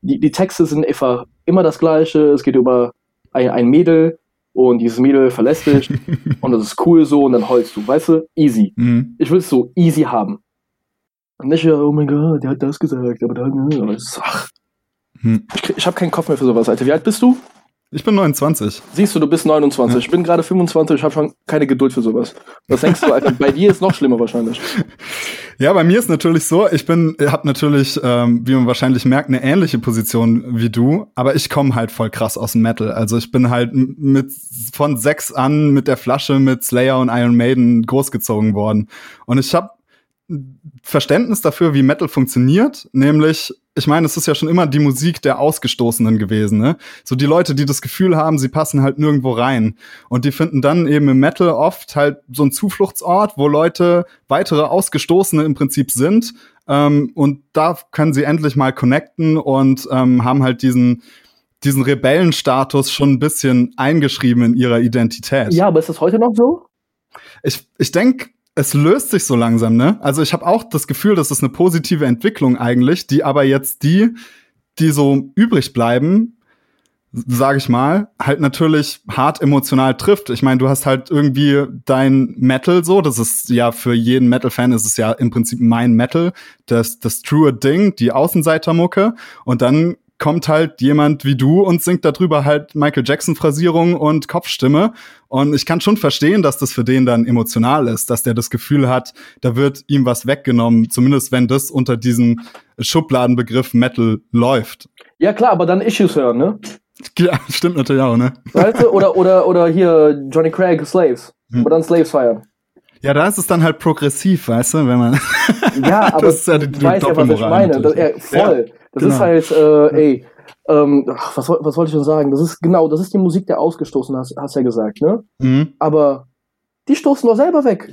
die, die Texte sind einfach immer das Gleiche. Es geht über ein, ein Mädel und dieses Mädel verlässt dich und das ist cool so und dann heulst du, weißt du, easy. Mhm. Ich will es so easy haben. Und nicht, ja, oh mein Gott, der hat das gesagt, aber dann, es ist- ach, Hm. ich, ich habe keinen Kopf mehr für sowas, Alter. Wie alt bist du? Ich bin 29. Siehst du, du bist 29. Ja. Ich bin gerade 25, ich habe schon keine Geduld für sowas. Was denkst du, Alter? Bei dir ist noch schlimmer wahrscheinlich. Ja, bei mir ist natürlich so, ich bin, habe natürlich, ähm, wie man wahrscheinlich merkt, eine ähnliche Position wie du, aber ich komme halt voll krass aus dem Metal. Also ich bin halt mit von sechs an mit der Flasche mit Slayer und Iron Maiden großgezogen worden. Und ich habe Verständnis dafür, wie Metal funktioniert, nämlich ich meine, es ist ja schon immer die Musik der Ausgestoßenen gewesen, ne? So die Leute, die das Gefühl haben, sie passen halt nirgendwo rein. Und die finden dann eben im Metal oft halt so einen Zufluchtsort, wo Leute weitere Ausgestoßene im Prinzip sind. Ähm, und da können sie endlich mal connecten und ähm, haben halt diesen, diesen Rebellenstatus schon ein bisschen eingeschrieben in ihrer Identität. Ja, aber ist das heute noch so? Ich, ich denke, es löst sich so langsam, ne? Also ich habe auch das Gefühl, das ist eine positive Entwicklung eigentlich, die aber jetzt die, die so übrig bleiben, sage ich mal, halt natürlich hart emotional trifft. Ich meine, du hast halt irgendwie dein Metal so, das ist ja für jeden Metal-Fan ist es ja im Prinzip mein Metal, das, das true Ding, die Außenseitermucke und dann kommt halt jemand wie du und singt darüber halt Michael Jackson Phrasierung und Kopfstimme und ich kann schon verstehen, dass das für den dann emotional ist, dass der das Gefühl hat, da wird ihm was weggenommen, zumindest wenn das unter diesem Schubladenbegriff Metal läuft. Ja, klar, aber dann Issues hören, ne? Ja, stimmt natürlich auch, ne? Weißt du? Oder, oder, oder hier Johnny Craig, Slaves. Hm. Oder dann Slaves feiern. Ja, da ist es dann halt progressiv, weißt du, wenn man. Ja, aber Das ist ja die- die weißt ja, was ich meine. Das, ja, voll. Das genau. ist halt, äh, ey, ähm, ach, was, was wollte ich denn sagen? Das ist genau, das ist die Musik der Ausgestoßenen, hast, hast ja gesagt, ne? Mhm. Aber die stoßen doch selber weg.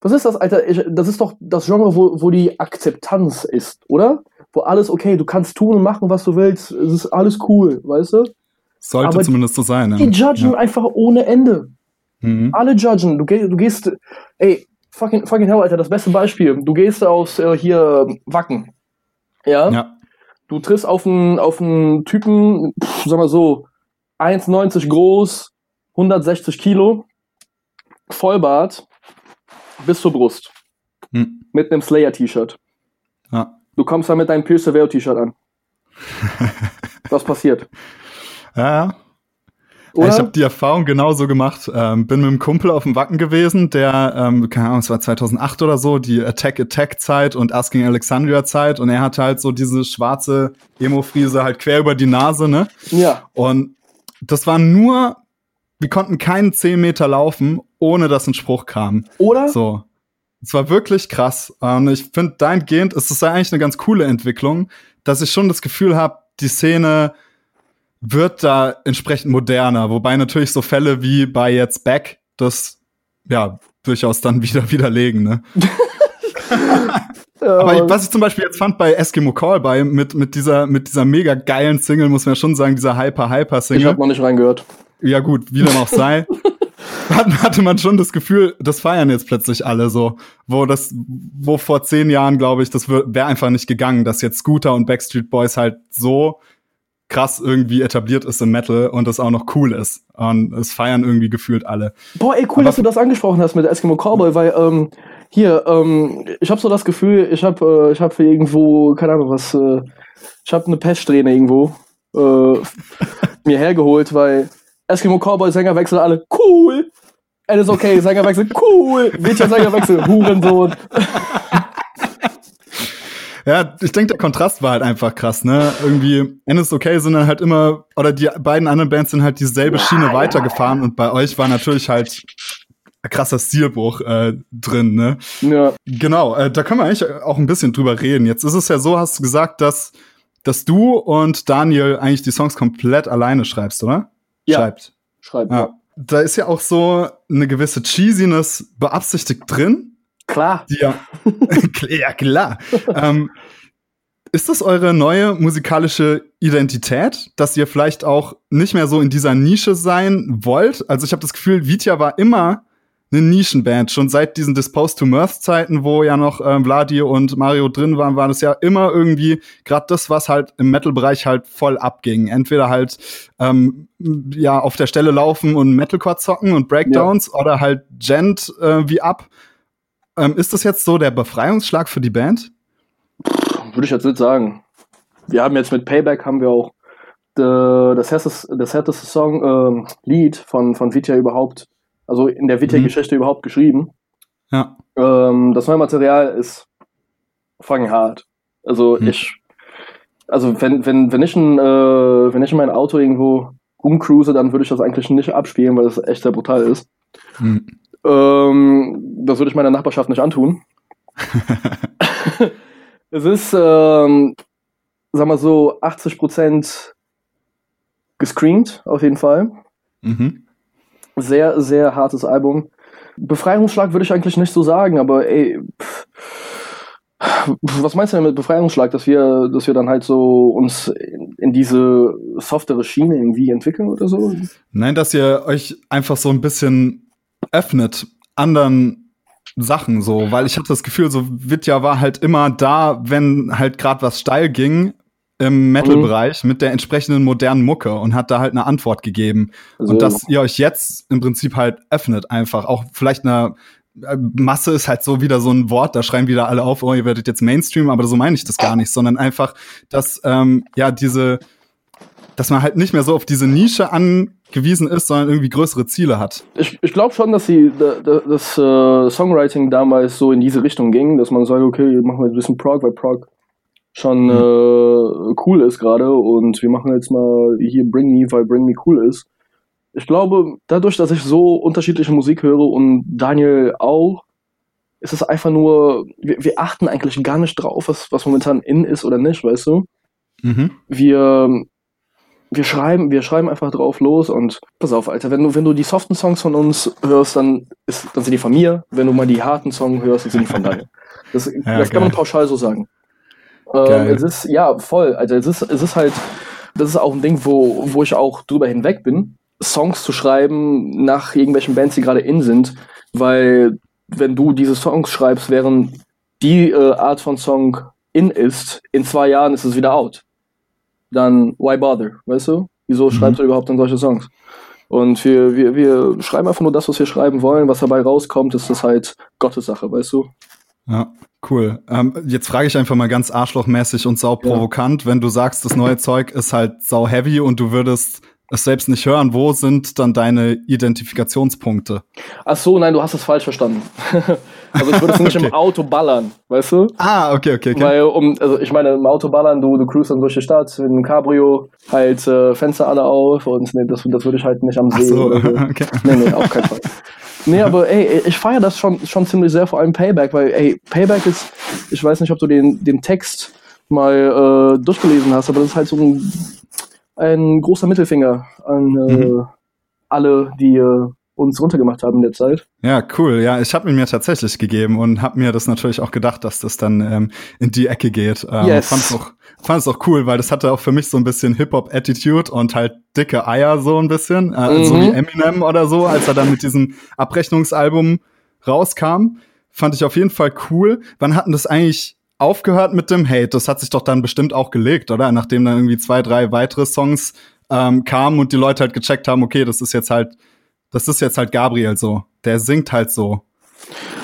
Was ist das, Alter? Ich, das ist doch das Genre, wo, wo die Akzeptanz ist, oder? Wo alles okay, du kannst tun und machen, was du willst. Es ist alles cool, weißt du? Sollte Aber zumindest so sein. Die Ne? judgen einfach ohne Ende. Mhm. Alle judgen. Du, geh, du gehst, ey, fucking, fucking hell, Alter, das beste Beispiel. Du gehst aus äh, hier Wacken. Ja? Ja. Du triffst auf einen, auf einen Typen, pff, sag mal so, 1,90 groß, 160 Kilo, Vollbart, bis zur Brust. Mhm. Mit einem Slayer-T-Shirt. Ja. Du kommst da mit deinem Pierce the Veil-T-Shirt an. Was passiert? Ja, ja. Oder? Ich habe die Erfahrung genauso gemacht. Ähm, bin mit einem Kumpel auf dem Wacken gewesen, der, ähm, keine Ahnung, es war 2008 oder so, die Attack-Attack-Zeit und Asking Alexandria-Zeit. Und er hatte halt so diese schwarze Emo-Friese halt quer über die Nase, ne? ja. Und das war nur, wir konnten keinen 10 Meter laufen, ohne dass ein Spruch kam. Oder? So. Es war wirklich krass. Und ich finde, dahingehend ist es eigentlich eine ganz coole Entwicklung, dass ich schon das Gefühl habe, die Szene wird da entsprechend moderner. Wobei natürlich so Fälle wie bei jetzt Back das ja durchaus dann wieder widerlegen, ne? Aber ich, was ich zum Beispiel jetzt fand bei Eskimo Callboy mit, mit dieser, mit dieser mega geilen Single, muss man ja schon sagen, dieser Hyper Hyper ich Single. habe noch nicht reingehört. Ja gut, wie dem auch sei. hatte man schon das Gefühl, das feiern jetzt plötzlich alle so, wo das, wo vor zehn Jahren, glaube ich, das wäre einfach nicht gegangen, dass jetzt Scooter und Backstreet Boys halt so krass irgendwie etabliert ist im Metal und das auch noch cool ist. Und es feiern irgendwie gefühlt alle. Boah, ey, cool, Aber dass du das angesprochen hast mit Eskimo Cowboy, weil ähm, hier, ähm, ich habe so das Gefühl, ich habe äh, ich habe irgendwo, keine Ahnung was, äh, ich habe eine Peststrähne irgendwo äh, mir hergeholt, weil Eskimo Cowboy Sängerwechsel alle cool. Alles okay, Sängerwechsel cool. Mädchen Sängerwechsel Hurensohn. Ja, ich denke, der Kontrast war halt einfach krass, ne? Irgendwie, Okay sind dann halt immer, oder die beiden anderen Bands sind halt dieselbe ja, Schiene ja, weitergefahren ja. und bei euch war natürlich halt ein krasser Stilbruch äh, drin, ne? Ja. Genau, äh, da können wir eigentlich auch ein bisschen drüber reden. Jetzt ist es ja so, hast du gesagt, dass, dass du und Daniel eigentlich die Songs komplett alleine schreibst, oder? Ja. Schreibt. Schreibt, ja. Da ist ja auch so eine gewisse Cheesiness beabsichtigt drin. Klar. Ja, ja klar. ähm, ist das eure neue musikalische Identität, dass ihr vielleicht auch nicht mehr so in dieser Nische sein wollt? Also ich habe das Gefühl, Vitya war immer eine Nischenband. Schon seit diesen Disposed to Mirth Zeiten, wo ja noch ähm, Vladi und Mario drin waren, war das ja immer irgendwie gerade das, was halt im Metal-Bereich halt voll abging. Entweder halt ähm, ja auf der Stelle laufen und Metalcore zocken und Breakdowns ja. oder halt Gent äh, wie ab. Ähm, ist das jetzt so der Befreiungsschlag für die Band? Würde ich jetzt nicht sagen. Wir haben jetzt mit Payback haben wir auch de, das härteste, das härteste Song, ähm, Lied von, von Vitya überhaupt, also in der Vitya-Geschichte mhm. überhaupt geschrieben. Ja. Ähm, das neue Material ist fucking hart. Also mhm. ich, also wenn, wenn, wenn ich ein, äh, wenn ich in mein Auto irgendwo rumcruise, dann würde ich das eigentlich nicht abspielen, weil das echt sehr brutal ist. Mhm. Ähm, das würde ich meiner Nachbarschaft nicht antun. es ist, ähm, sag mal so, 80 Prozent gescreamt, auf jeden Fall. Mhm. Sehr, sehr hartes Album. Befreiungsschlag würde ich eigentlich nicht so sagen, aber ey, pff, was meinst du denn mit Befreiungsschlag, dass wir, dass wir dann halt so uns in, in, diese softere Schiene irgendwie entwickeln oder so? Nein, dass ihr euch einfach so ein bisschen öffnet anderen Sachen so, weil ich hatte das Gefühl, so Vidya war halt immer da, wenn halt gerade was steil ging im Metal-Bereich mhm. mit der entsprechenden modernen Mucke und hat da halt eine Antwort gegeben. Also, und dass ihr euch jetzt im Prinzip halt öffnet einfach. Auch vielleicht eine äh, Masse ist halt so wieder so ein Wort, da schreien wieder alle auf, oh, ihr werdet jetzt Mainstream, aber so meine ich das gar nicht, sondern einfach, dass ähm, ja diese, dass man halt nicht mehr so auf diese Nische an gewiesen ist, sondern irgendwie größere Ziele hat. Ich, ich glaube schon, dass sie da, da, das äh, Songwriting damals so in diese Richtung ging, dass man sagt, okay, machen wir ein bisschen Prog, weil Prog schon mhm. äh, cool ist gerade und wir machen jetzt mal hier Bring Me, weil Bring Me cool ist. Ich glaube, dadurch, dass ich so unterschiedliche Musik höre und Daniel auch, ist es einfach nur, wir, wir achten eigentlich gar nicht drauf, was, was momentan in ist oder nicht, weißt du? Mhm. Wir wir schreiben, wir schreiben einfach drauf los und pass auf, Alter, wenn du, wenn du die soften Songs von uns hörst, dann, ist, dann sind die von mir. Wenn du mal die harten Songs hörst, dann sind die von Daniel. Das, ja, das kann man pauschal so sagen. Ähm, es ist, ja, voll. Also es ist, es ist halt, das ist auch ein Ding, wo, wo ich auch drüber hinweg bin, Songs zu schreiben nach irgendwelchen Bands, die gerade in sind, weil wenn du diese Songs schreibst, während die äh, Art von Song in ist, in zwei Jahren ist es wieder out dann why bother, weißt du? Wieso mhm. schreibst du überhaupt dann solche Songs? Und wir, wir, wir schreiben einfach nur das, was wir schreiben wollen. Was dabei rauskommt, ist das halt Gottes Sache, weißt du? Ja, cool. Ähm, jetzt frage ich einfach mal ganz arschlochmäßig und sau provokant, ja. wenn du sagst, das neue Zeug ist halt sau heavy und du würdest es selbst nicht hören, wo sind dann deine Identifikationspunkte? Ach so, nein, du hast es falsch verstanden. also ich würde es nicht okay. im Auto ballern, weißt du? Ah, okay, okay, okay. Weil, um, also ich meine, im Auto ballern, du, du cruist dann durch die Stadt mit einem Cabrio, halt äh, Fenster alle auf und nee, das, das würde ich halt nicht am See. Ach so, oder so. okay. Nee, nee, auf keinen Fall. Nee, aber ey, ich feiere das schon, schon ziemlich sehr, vor allem Payback, weil, ey, Payback ist, ich weiß nicht, ob du den, den Text mal äh, durchgelesen hast, aber das ist halt so ein ein großer Mittelfinger an äh, mhm. alle, die äh, uns runtergemacht haben in der Zeit. Ja, cool. Ja, ich habe ihn mir tatsächlich gegeben und habe mir das natürlich auch gedacht, dass das dann ähm, in die Ecke geht. Ähm, Yes. Fand's auch, fand's auch cool, weil das hatte auch für mich so ein bisschen Hip-Hop-Attitude und halt dicke Eier so ein bisschen. Äh, So Mhm. wie Eminem oder so, als er dann mit diesem Abrechnungsalbum rauskam. Fand ich auf jeden Fall cool. Wann hatten das eigentlich aufgehört mit dem Hate? Das hat sich doch dann bestimmt auch gelegt, oder? Nachdem dann irgendwie zwei, drei weitere Songs ähm, kamen und die Leute halt gecheckt haben, okay, das ist jetzt halt, das ist jetzt halt Gabriel so. Der singt halt so.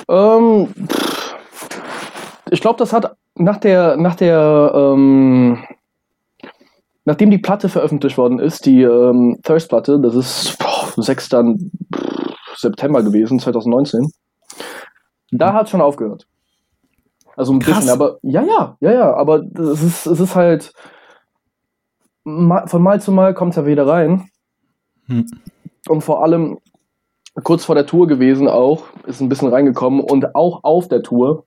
Ähm, ich glaube, das hat nach der, nach der, ähm, nachdem die Platte veröffentlicht worden ist, die ähm, Thirst-Platte, das ist boah, 6. pff, September gewesen, 2019, da hat schon aufgehört. Also ein Krass. bisschen, aber ja, ja, ja, ja, aber es ist, es ist halt von Mal zu Mal kommt es ja wieder rein. Hm. Und vor allem kurz vor der Tour gewesen auch, ist ein bisschen reingekommen und auch auf der Tour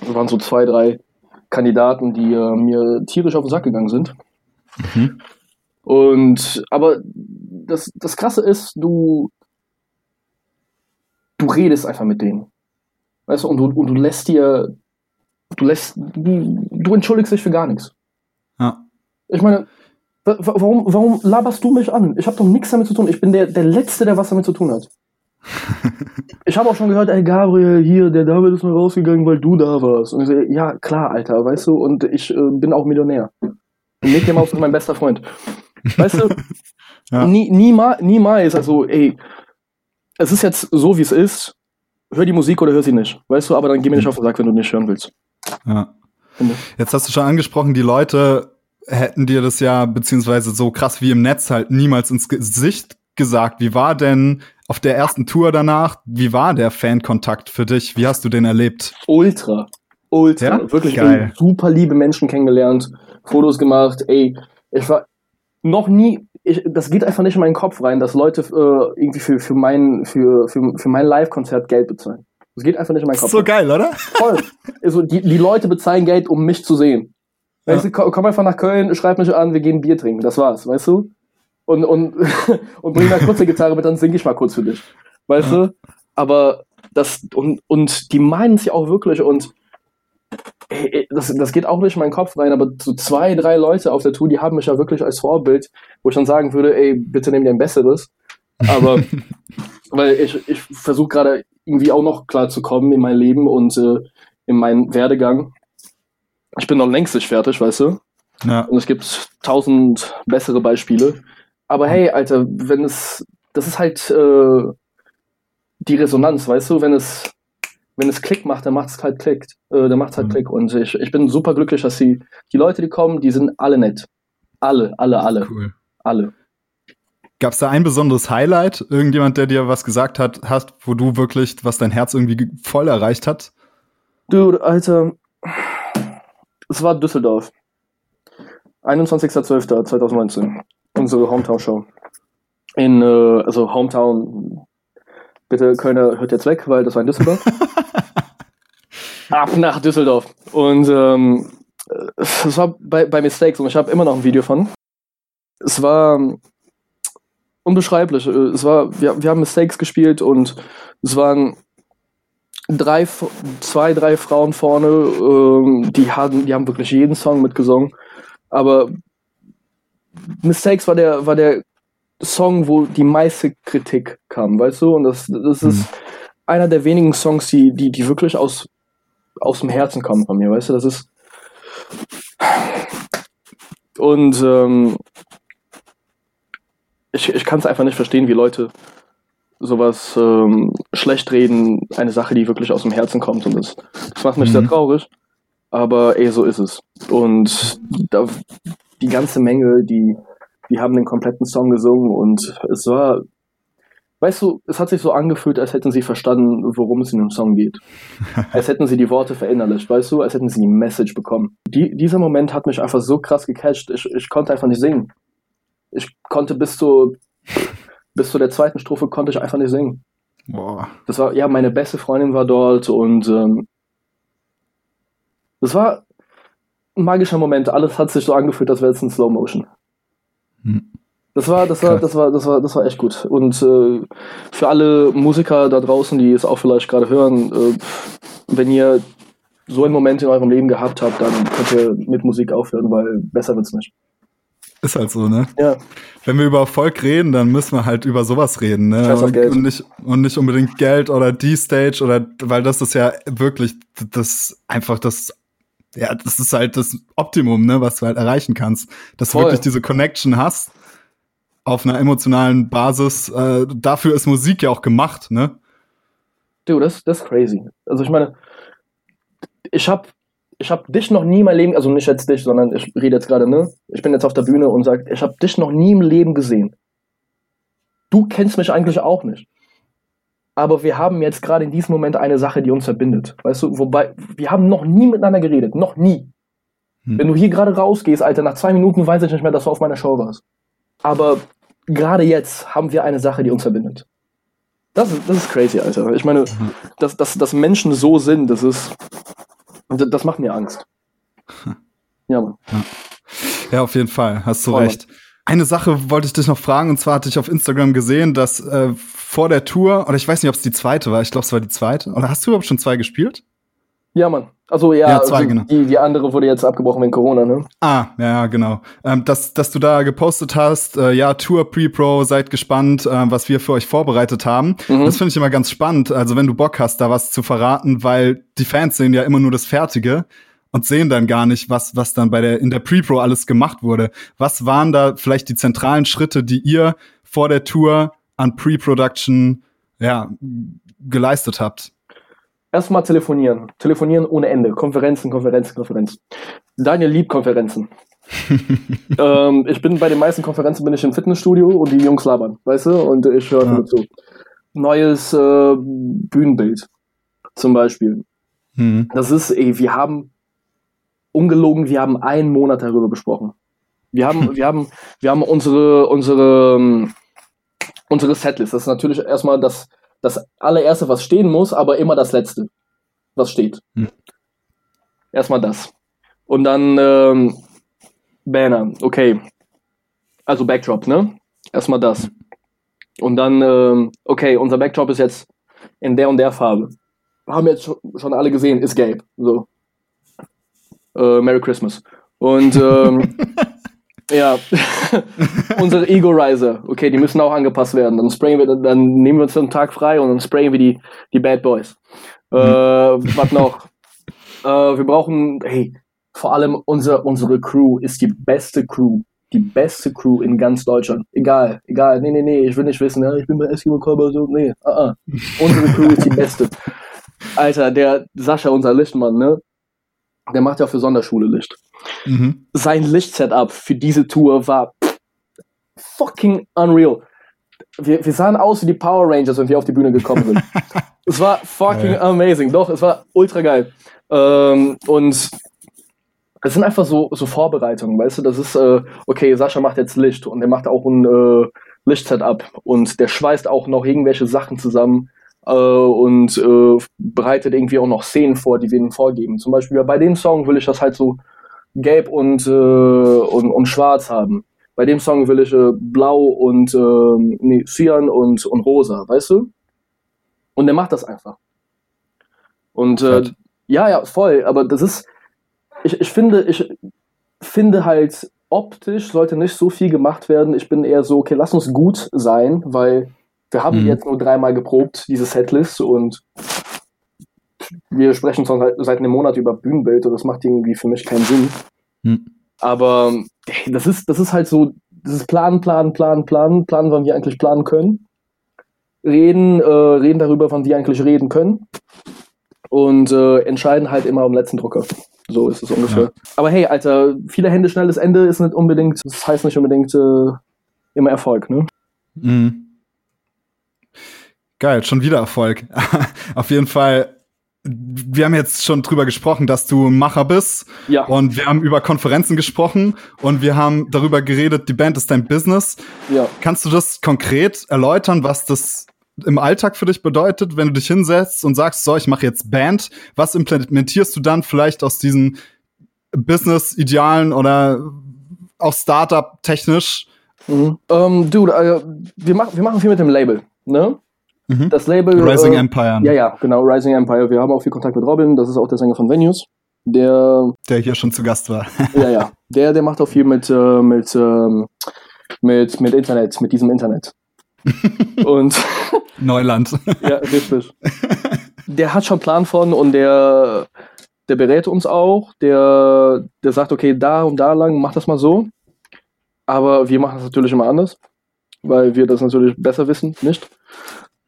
waren so zwei, drei Kandidaten, die äh, mir tierisch auf den Sack gegangen sind. Mhm. Und aber das, das Krasse ist, du, du redest einfach mit denen. Weißt du, und du, und du lässt dir, du lässt, du, du entschuldigst dich für gar nichts. Ja. Ich meine, warum, warum laberst du mich an? Ich habe doch nichts damit zu tun. Ich bin der, der Letzte, der was damit zu tun hat. ich habe auch schon gehört, ey Gabriel, hier, der David ist nur rausgegangen, weil du da warst. Und ich so, ja, klar, Alter, weißt du, und ich äh, bin auch Millionär. Und Nick dem ist mein bester Freund. Weißt du, Ja. nie, niemals, niemals, also, ey, es ist jetzt so, wie es ist. Hör die Musik oder hör sie nicht. Weißt du, aber dann geh mir nicht auf den Sack, wenn du nicht hören willst. Ja. Jetzt hast du schon angesprochen, die Leute hätten dir das ja, beziehungsweise so krass wie im Netz halt niemals ins Gesicht gesagt. Wie war denn auf der ersten Tour danach, wie war der Fankontakt für dich? Wie hast du den erlebt? Ultra. Ultra. Ja? Wirklich Geil. super liebe Menschen kennengelernt, Fotos gemacht. Ey, ich war noch nie, ich, das geht einfach nicht in meinen Kopf rein, dass Leute äh, irgendwie für, für mein, für, für, für mein Live-Konzert Geld bezahlen. Das geht einfach nicht in meinen Kopf. So rein. geil, oder? Voll. Also die, die Leute bezahlen Geld, um mich zu sehen. Ja. Weißt du, komm, komm einfach nach Köln, schreib mich an, wir gehen Bier trinken. Das war's, weißt du? Und, und, und bring mal kurz eine Gitarre mit, dann singe ich mal kurz für dich. Weißt Ja. du? Aber das, und, und die meinen es ja auch wirklich und ey, das, das geht auch nicht in meinen Kopf rein, aber so zwei, drei Leute auf der Tour, die haben mich ja wirklich als Vorbild, wo ich dann sagen würde, ey, bitte nimm dir ein besseres. Aber weil ich, ich versuche gerade irgendwie auch noch klar zu kommen in mein Leben und äh, in meinen Werdegang. Ich bin noch längst nicht fertig, weißt du? Ja. Und es gibt tausend bessere Beispiele. Aber hey, Alter, wenn es, das ist halt äh, die Resonanz, weißt du, wenn es, wenn es Klick macht, dann macht es halt Klick, äh, dann macht es halt Mhm. Klick. Und ich, ich bin super glücklich, dass die, die Leute, die kommen, die sind alle nett. Alle, alle, alle, Cool. alle. Gab es da ein besonderes Highlight? Irgendjemand, der dir was gesagt hat, hast, wo du wirklich, was dein Herz irgendwie ge- voll erreicht hat? Dude, Alter, es war Düsseldorf. 21.12.2019. Unsere Hometown-Show. In, äh, also Hometown, bitte Kölner hört jetzt weg, weil das war in Düsseldorf. Ab nach Düsseldorf. Und ähm, es war bei, bei Mistakes und ich habe immer noch ein Video von. Es war ähm, unbeschreiblich. Äh, Es war, wir, wir haben Mistakes gespielt und es waren drei, zwei, drei Frauen vorne, ähm, die haben, die haben wirklich jeden Song mitgesungen. Aber Mistakes war der, war der Song, wo die meiste Kritik kam, weißt du? Und das, das ist einer der wenigen Songs, die, die, die wirklich aus, aus dem Herzen kommen von mir, weißt du? Das ist. Und ähm, ich, ich kann es einfach nicht verstehen, wie Leute sowas ähm, schlecht reden, eine Sache, die wirklich aus dem Herzen kommt. Und das, das macht mich Mhm. sehr traurig. Aber ey, so ist es. Und da, die ganze Menge, die, die haben den kompletten Song gesungen und es war, weißt du, es hat sich so angefühlt, als hätten sie verstanden, worum es in dem Song geht. als hätten sie die Worte verinnerlicht, weißt du, als hätten sie die Message bekommen. Die, dieser Moment hat mich einfach so krass gecatcht, ich, ich konnte einfach nicht singen. Ich konnte bis zu, bis zu der zweiten Strophe konnte ich einfach nicht singen. Boah. Das war, ja, meine beste Freundin war dort und ähm, das war ein magischer Moment. Alles hat sich so angefühlt, als wäre es in Slow Motion. Hm. Das war, das war, das war, das war, das war echt gut. Und äh, für alle Musiker da draußen, die es auch vielleicht gerade hören, äh, wenn ihr so einen Moment in eurem Leben gehabt habt, dann könnt ihr mit Musik aufhören, weil besser wird's nicht. Ist halt so, ne? Ja. Wenn wir über Erfolg reden, dann müssen wir halt über sowas reden, ne? Und, und, nicht, und nicht unbedingt Geld oder die Stage oder, weil das ist ja wirklich das einfach das, ja, das ist halt das Optimum, ne, was du halt erreichen kannst. Dass Voll. du wirklich diese Connection hast auf einer emotionalen Basis. Äh, dafür ist Musik ja auch gemacht, ne? Du, das, das ist crazy. Also ich meine, ich hab, ich hab dich noch nie in meinem Leben, also nicht jetzt dich, sondern ich rede jetzt gerade, ne? Ich bin jetzt auf der Bühne und sag, ich hab dich noch nie im Leben gesehen. Du kennst mich eigentlich auch nicht. Aber wir haben jetzt gerade in diesem Moment eine Sache, die uns verbindet. Weißt du, wobei, wir haben noch nie miteinander geredet. Noch nie. Hm. Wenn du hier gerade rausgehst, Alter, nach zwei Minuten weiß ich nicht mehr, dass du auf meiner Show warst. Aber gerade jetzt haben wir eine Sache, die uns verbindet. Das ist, das ist crazy, Alter. Ich meine, dass, dass, dass Menschen so sind, das ist. Das das macht mir Angst. Ja, Mann. Ja, auf jeden Fall, hast du Voll. recht. Eine Sache wollte ich dich noch fragen, und zwar hatte ich auf Instagram gesehen, dass äh, vor der Tour, oder ich weiß nicht, ob es die zweite war, ich glaube, es war die zweite. Oder hast du überhaupt schon zwei gespielt? Ja, Mann. Also ja, Ja, zwei, also, genau. die, die andere wurde jetzt abgebrochen wegen Corona, ne? Ah, ja, ja, genau. Ähm, dass, dass du da gepostet hast, äh, ja, Tour Pre-Pro, seid gespannt, äh, was wir für euch vorbereitet haben. Mhm. Das finde ich immer ganz spannend. Also wenn du Bock hast, da was zu verraten, weil die Fans sehen ja immer nur das Fertige und sehen dann gar nicht, was, was dann bei der, in der Pre-Pro alles gemacht wurde. Was waren da vielleicht die zentralen Schritte, die ihr vor der Tour an Pre-Production, ja, geleistet habt? Erstmal telefonieren. Telefonieren ohne Ende. Konferenzen, Konferenzen, Konferenzen. Daniel liebt Konferenzen. ähm, ich bin bei den meisten Konferenzen bin ich im Fitnessstudio und die Jungs labern, weißt du? Und ich höre Ja. nur zu. Neues äh, Bühnenbild zum Beispiel. Hm. Das ist, ey, wir haben ungelogen, wir haben einen Monat darüber besprochen. Wir haben, wir haben, wir haben unsere, unsere, ähm, unsere Setlist. Das ist natürlich erstmal das, das allererste, was stehen muss, aber immer das letzte, was steht. Hm. Erstmal das. Und dann ähm, Banner, okay. Also Backdrop, ne? Erstmal das. Und dann, ähm, okay, unser Backdrop ist jetzt in der und der Farbe. Haben jetzt schon, schon alle gesehen, ist gelb. So. Äh, Merry Christmas. Und ähm, ja, unsere Ego Riser, okay, die müssen auch angepasst werden. Dann sprayen wir, dann nehmen wir uns einen Tag frei und dann sprayen wir die, die Bad Boys. Äh, was noch? Äh, wir brauchen, hey, vor allem unser, unsere Crew ist die beste Crew. Die beste Crew in ganz Deutschland. Egal, egal. Nee, nee, nee, ich will nicht wissen, ja, ich bin bei Eskimo Cowboy so. Nee, ah, ah. Unsere Crew ist die beste. Alter, der Sascha, unser Lichtmann, ne? Der macht ja für Sonderschule Licht. Mhm. Sein Lichtsetup für diese Tour war fucking unreal. Wir, wir sahen aus wie die Power Rangers, wenn wir auf die Bühne gekommen sind. es war fucking Geil. amazing. Doch, es war ultra geil. Ähm, und es sind einfach so, so Vorbereitungen, weißt du? Das ist, äh, okay, Sascha macht jetzt Licht und er macht auch ein äh, Lichtsetup und der schweißt auch noch irgendwelche Sachen zusammen äh, und äh, bereitet irgendwie auch noch Szenen vor, die wir ihm vorgeben. Zum Beispiel bei dem Song will ich das halt so gelb und, äh, und, und schwarz haben. Bei dem Song will ich äh, blau und äh, nee, cyan und, und rosa, weißt du? Und der macht das einfach. Und äh, ja, ja, voll, aber das ist, ich, ich finde, ich finde halt, optisch sollte nicht so viel gemacht werden. Ich bin eher so, okay, lass uns gut sein, weil wir haben Mhm. jetzt nur dreimal geprobt, diese Setlist, und wir sprechen schon seit, seit einem Monat über Bühnenbild und das macht irgendwie für mich keinen Sinn. Hm. Aber das ist, das ist halt so, das ist planen, planen, planen, planen, planen, wann wir eigentlich planen können. Reden, äh, reden darüber, wann wir eigentlich reden können. Und äh, entscheiden halt immer am letzten Drucker. So ist es ungefähr. Ja. Aber hey, Alter, viele Hände, schnelles Ende ist nicht unbedingt, das heißt nicht unbedingt äh, immer Erfolg, ne? Mhm. Geil, schon wieder Erfolg. Auf jeden Fall. Wir haben jetzt schon drüber gesprochen, dass du ein Macher bist. Ja. Und wir haben über Konferenzen gesprochen und wir haben darüber geredet, die Band ist dein Business. Ja. Kannst du das konkret erläutern, was das im Alltag für dich bedeutet, wenn du dich hinsetzt und sagst, so, ich mache jetzt Band? Was implementierst du dann vielleicht aus diesen Business-Idealen oder auch Startup-technisch Mhm. Ähm, dude, äh, wir, machen, wir machen viel mit dem Label, ne? Mhm. Das Label. Rising äh, Empire, Ja, ja, genau, Rising Empire. Wir haben auch viel Kontakt mit Robin, das ist auch der Sänger von Venues. Der, der hier schon zu Gast war. ja, ja, der, der macht auch viel mit, äh, mit, ähm, mit, mit Internet, mit diesem Internet. Und Neuland. ja, richtig. Der hat schon Plan von und der, der berät uns auch. Der, der sagt, okay, da und da lang, mach das mal so. Aber wir machen das natürlich immer anders, weil wir das natürlich besser wissen, nicht?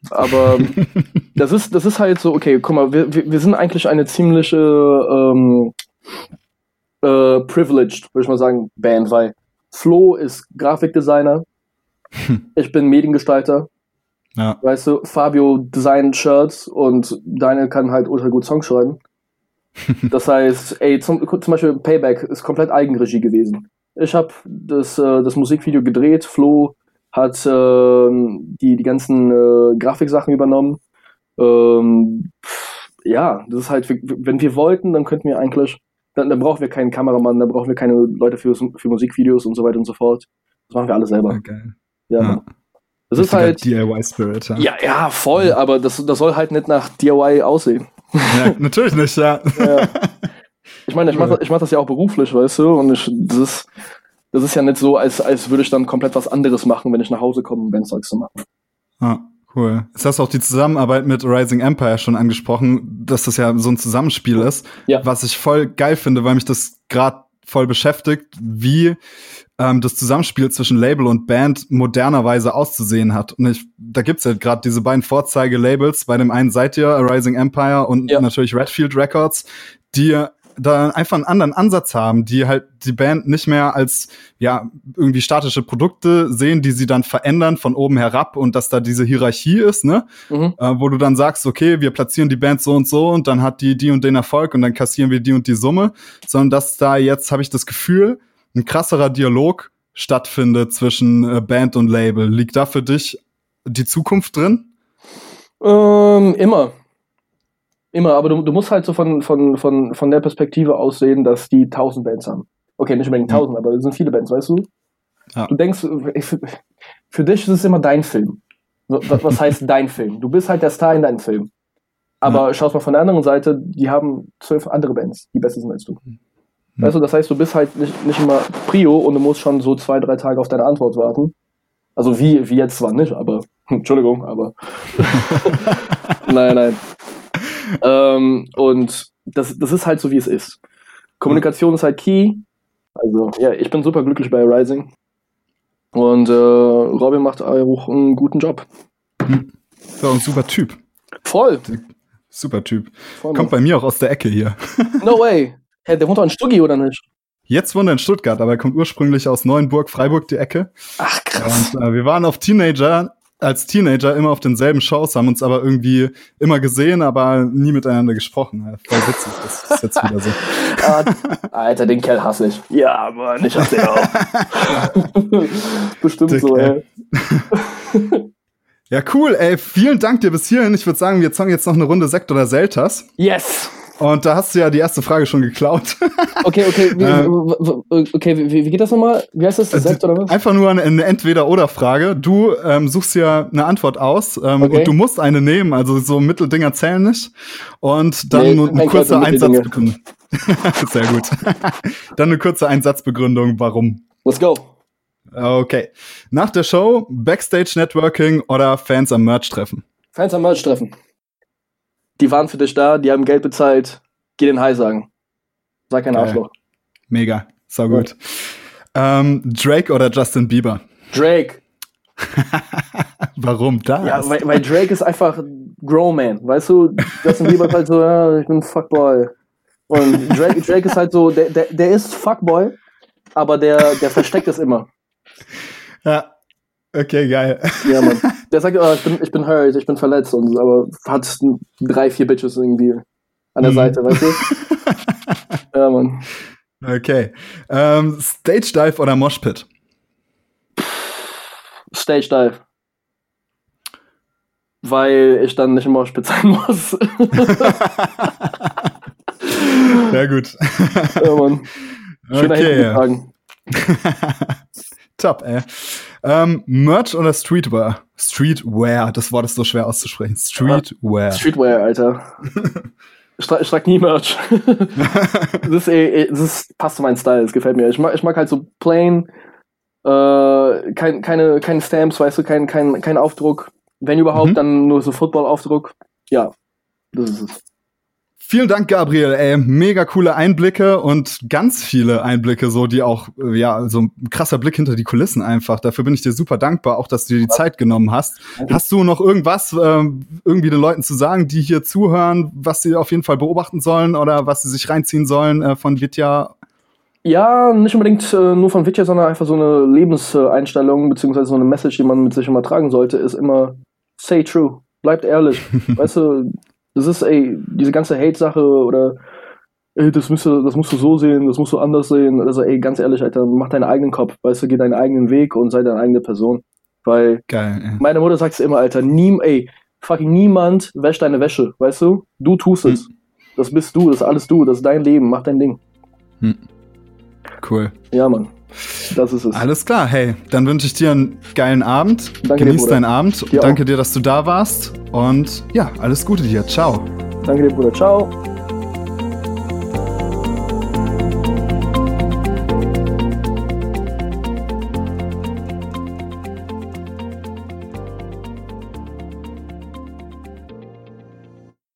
Aber das ist, das ist halt so, okay, guck mal, wir, wir, sind eigentlich eine ziemliche ähm, äh, privileged, würde ich mal sagen, Band, weil Flo ist Grafikdesigner, ich bin Mediengestalter, Ja. weißt du, Fabio designt Shirts und Daniel kann halt ultra gut Songs schreiben. Das heißt, ey, zum, zum Beispiel Payback ist komplett Eigenregie gewesen. Ich habe das, äh, das Musikvideo gedreht, Flo hat ähm, die, die ganzen äh, Grafiksachen übernommen. Ähm, pff, ja, das ist halt, wenn wir wollten, dann könnten wir eigentlich, dann, dann brauchen wir keinen Kameramann, dann brauchen wir keine Leute für, für Musikvideos und so weiter und so fort. Das machen wir alles selber. Okay. Ja, Ja. Das ist halt, DIY-Spirit. Ja. ja, ja, voll, aber das, das soll halt nicht nach DIY aussehen. ja. Natürlich nicht, ja. Ja. Ich meine, ich mache ich mach das ja auch beruflich, weißt du, und ich, das, ist, das ist ja nicht so, als, als würde ich dann komplett was anderes machen, wenn ich nach Hause komme, um Bandzeug zu machen. Ja, cool. Jetzt hast du auch die Zusammenarbeit mit Rising Empire schon angesprochen, dass das ja so ein Zusammenspiel ist, Ja. was ich voll geil finde, weil mich das gerade voll beschäftigt, wie ähm, das Zusammenspiel zwischen Label und Band modernerweise auszusehen hat. Und ich, da gibt's ja gerade diese beiden Vorzeige-Labels. Bei dem einen seid ihr Rising Empire und Ja. natürlich Redfield Records, die da einfach einen anderen Ansatz haben, die halt die Band nicht mehr als ja irgendwie statische Produkte sehen, die sie dann verändern von oben herab und dass da diese Hierarchie ist, ne? Mhm. Äh, wo du dann sagst, okay, wir platzieren die Band so und so und dann hat die die und den Erfolg und dann kassieren wir die und die Summe, sondern dass da jetzt habe ich das Gefühl, ein krasserer Dialog stattfindet zwischen äh, Band und Label. Liegt da für dich die Zukunft drin? Ähm, immer. Immer, aber du, du musst halt so von, von, von, von der Perspektive aussehen, dass die tausend Bands haben. Okay, nicht unbedingt Mhm. tausend, aber es sind viele Bands, weißt du? Ja. Du denkst, für, für dich ist es immer dein Film. Was heißt dein Film? Du bist halt der Star in deinem Film. Aber schaust mal von der anderen Seite, die haben zwölf andere Bands, die besser sind als du. Weißt du, das heißt, du bist halt nicht, nicht immer Prio und du musst schon so zwei, drei Tage auf deine Antwort warten. Also wie, wie jetzt zwar nicht, aber Entschuldigung, aber nein, nein. Ähm, und das, das ist halt so, wie es ist. Kommunikation ist halt key. Also, ja, ich bin super glücklich bei Rising. Und äh, Robin macht auch einen guten Job. Ja, ein super Typ. Voll. Super Typ. Voll Kommt bei mir auch aus der Ecke hier. no way. Hä, der wohnt doch in Stuggi, oder nicht? Jetzt wohnt er in Stuttgart, aber er kommt ursprünglich aus Neuenburg, Freiburg, die Ecke. Ach, krass. Und äh, wir waren auf Teenager, als Teenager immer auf denselben Shows, haben uns aber irgendwie immer gesehen, aber nie miteinander gesprochen. Voll witzig, das ist jetzt wieder so. Ah, Alter, den Kerl hasse ich. Ja, Mann, ich hasse den auch. Bestimmt Dick, so, ey. ey. Ja, cool, ey, vielen Dank dir bis hierhin. Ich würde sagen, wir zocken jetzt noch eine Runde Sekt oder Selters. Yes! Und da hast du ja die erste Frage schon geklaut. Okay, okay, wie, Äh. okay, wie, wie geht das nochmal? Wie heißt das? Sekt oder was? Einfach nur eine, eine Entweder-Oder-Frage. Du ähm, suchst ja eine Antwort aus ähm, Okay. und du musst eine nehmen, also so Mitteldinger zählen nicht. Und dann Nee, nur ein kein kurzer Kreuz und Mitteldinge. Einsatzbegründung. Sehr gut. dann eine kurze Einsatzbegründung, warum. Let's go. Okay. Nach der Show, Backstage Networking oder Fans am Merch treffen. Fans am Merch treffen. Die waren für dich da, die haben Geld bezahlt. Geh den Hi sagen. Sag kein. Arschloch. Mega. So gut. Ähm, Drake oder Justin Bieber? Drake. Warum das? Ja, weil, weil Drake ist einfach Grown Man. Weißt du, Justin Bieber ist halt so, ja, ich bin Fuckboy. Und Drake, Drake ist halt so, der, der, der ist Fuckboy, aber der, der versteckt es immer. ja. Okay, geil. Ja, Mann. Der sagt, oh, ich, bin, ich bin hurt, ich bin verletzt, und, aber hat drei, vier Bitches irgendwie an der Mhm. Seite, weißt du? Ja, Mann. Okay. Ähm, Stage Dive oder Moshpit? Stage Dive. Weil ich dann nicht immer spitz sein muss. Sehr gut. ja, Mann. Schöner Okay. Top, ey. Ähm, Merch oder Streetwear? Streetwear, das Wort ist so schwer auszusprechen. Streetwear. Streetwear, Alter. ich, tra ich trage nie Merch. das, ist, ey, das passt zu meinem Style, das gefällt mir. Ich mag, ich mag halt so plain, äh, kein, keine, keine Stamps, weißt du, kein, kein, kein Aufdruck. Wenn überhaupt, mhm. dann nur so Football-Aufdruck. Ja, das ist es. Vielen Dank, Gabriel. Ey, mega coole Einblicke und ganz viele Einblicke, so die auch, ja, so ein krasser Blick hinter die Kulissen einfach. Dafür bin ich dir super dankbar, auch dass du dir die Zeit genommen hast. Hast du noch irgendwas ähm, irgendwie den Leuten zu sagen, die hier zuhören, was sie auf jeden Fall beobachten sollen oder was sie sich reinziehen sollen äh, von Vitya? Ja, nicht unbedingt äh, nur von Vitya, sondern einfach so eine Lebenseinstellung beziehungsweise so eine Message, die man mit sich immer tragen sollte, ist immer say true, bleibt ehrlich. weißt du, das ist, ey, diese ganze Hate-Sache oder ey, das, müsste, das musst du so sehen, das musst du anders sehen. Also, ey, ganz ehrlich, Alter, mach deinen eigenen Kopf, weißt du, geh deinen eigenen Weg und sei deine eigene Person. Weil Geil, ey. meine Mutter sagt es immer, Alter, nie, ey, fucking niemand wäscht deine Wäsche, weißt du? Du tust es. Hm. Das bist du, das ist alles du, das ist dein Leben, mach dein Ding. Hm. Cool. Ja, Mann. Das ist es. Alles klar, hey, dann wünsche ich dir einen geilen Abend. Danke Genieß dir, deinen Abend. Dir Danke dir, dass du da warst. Und ja, alles Gute dir. Ciao. Danke dir, Bruder. Ciao.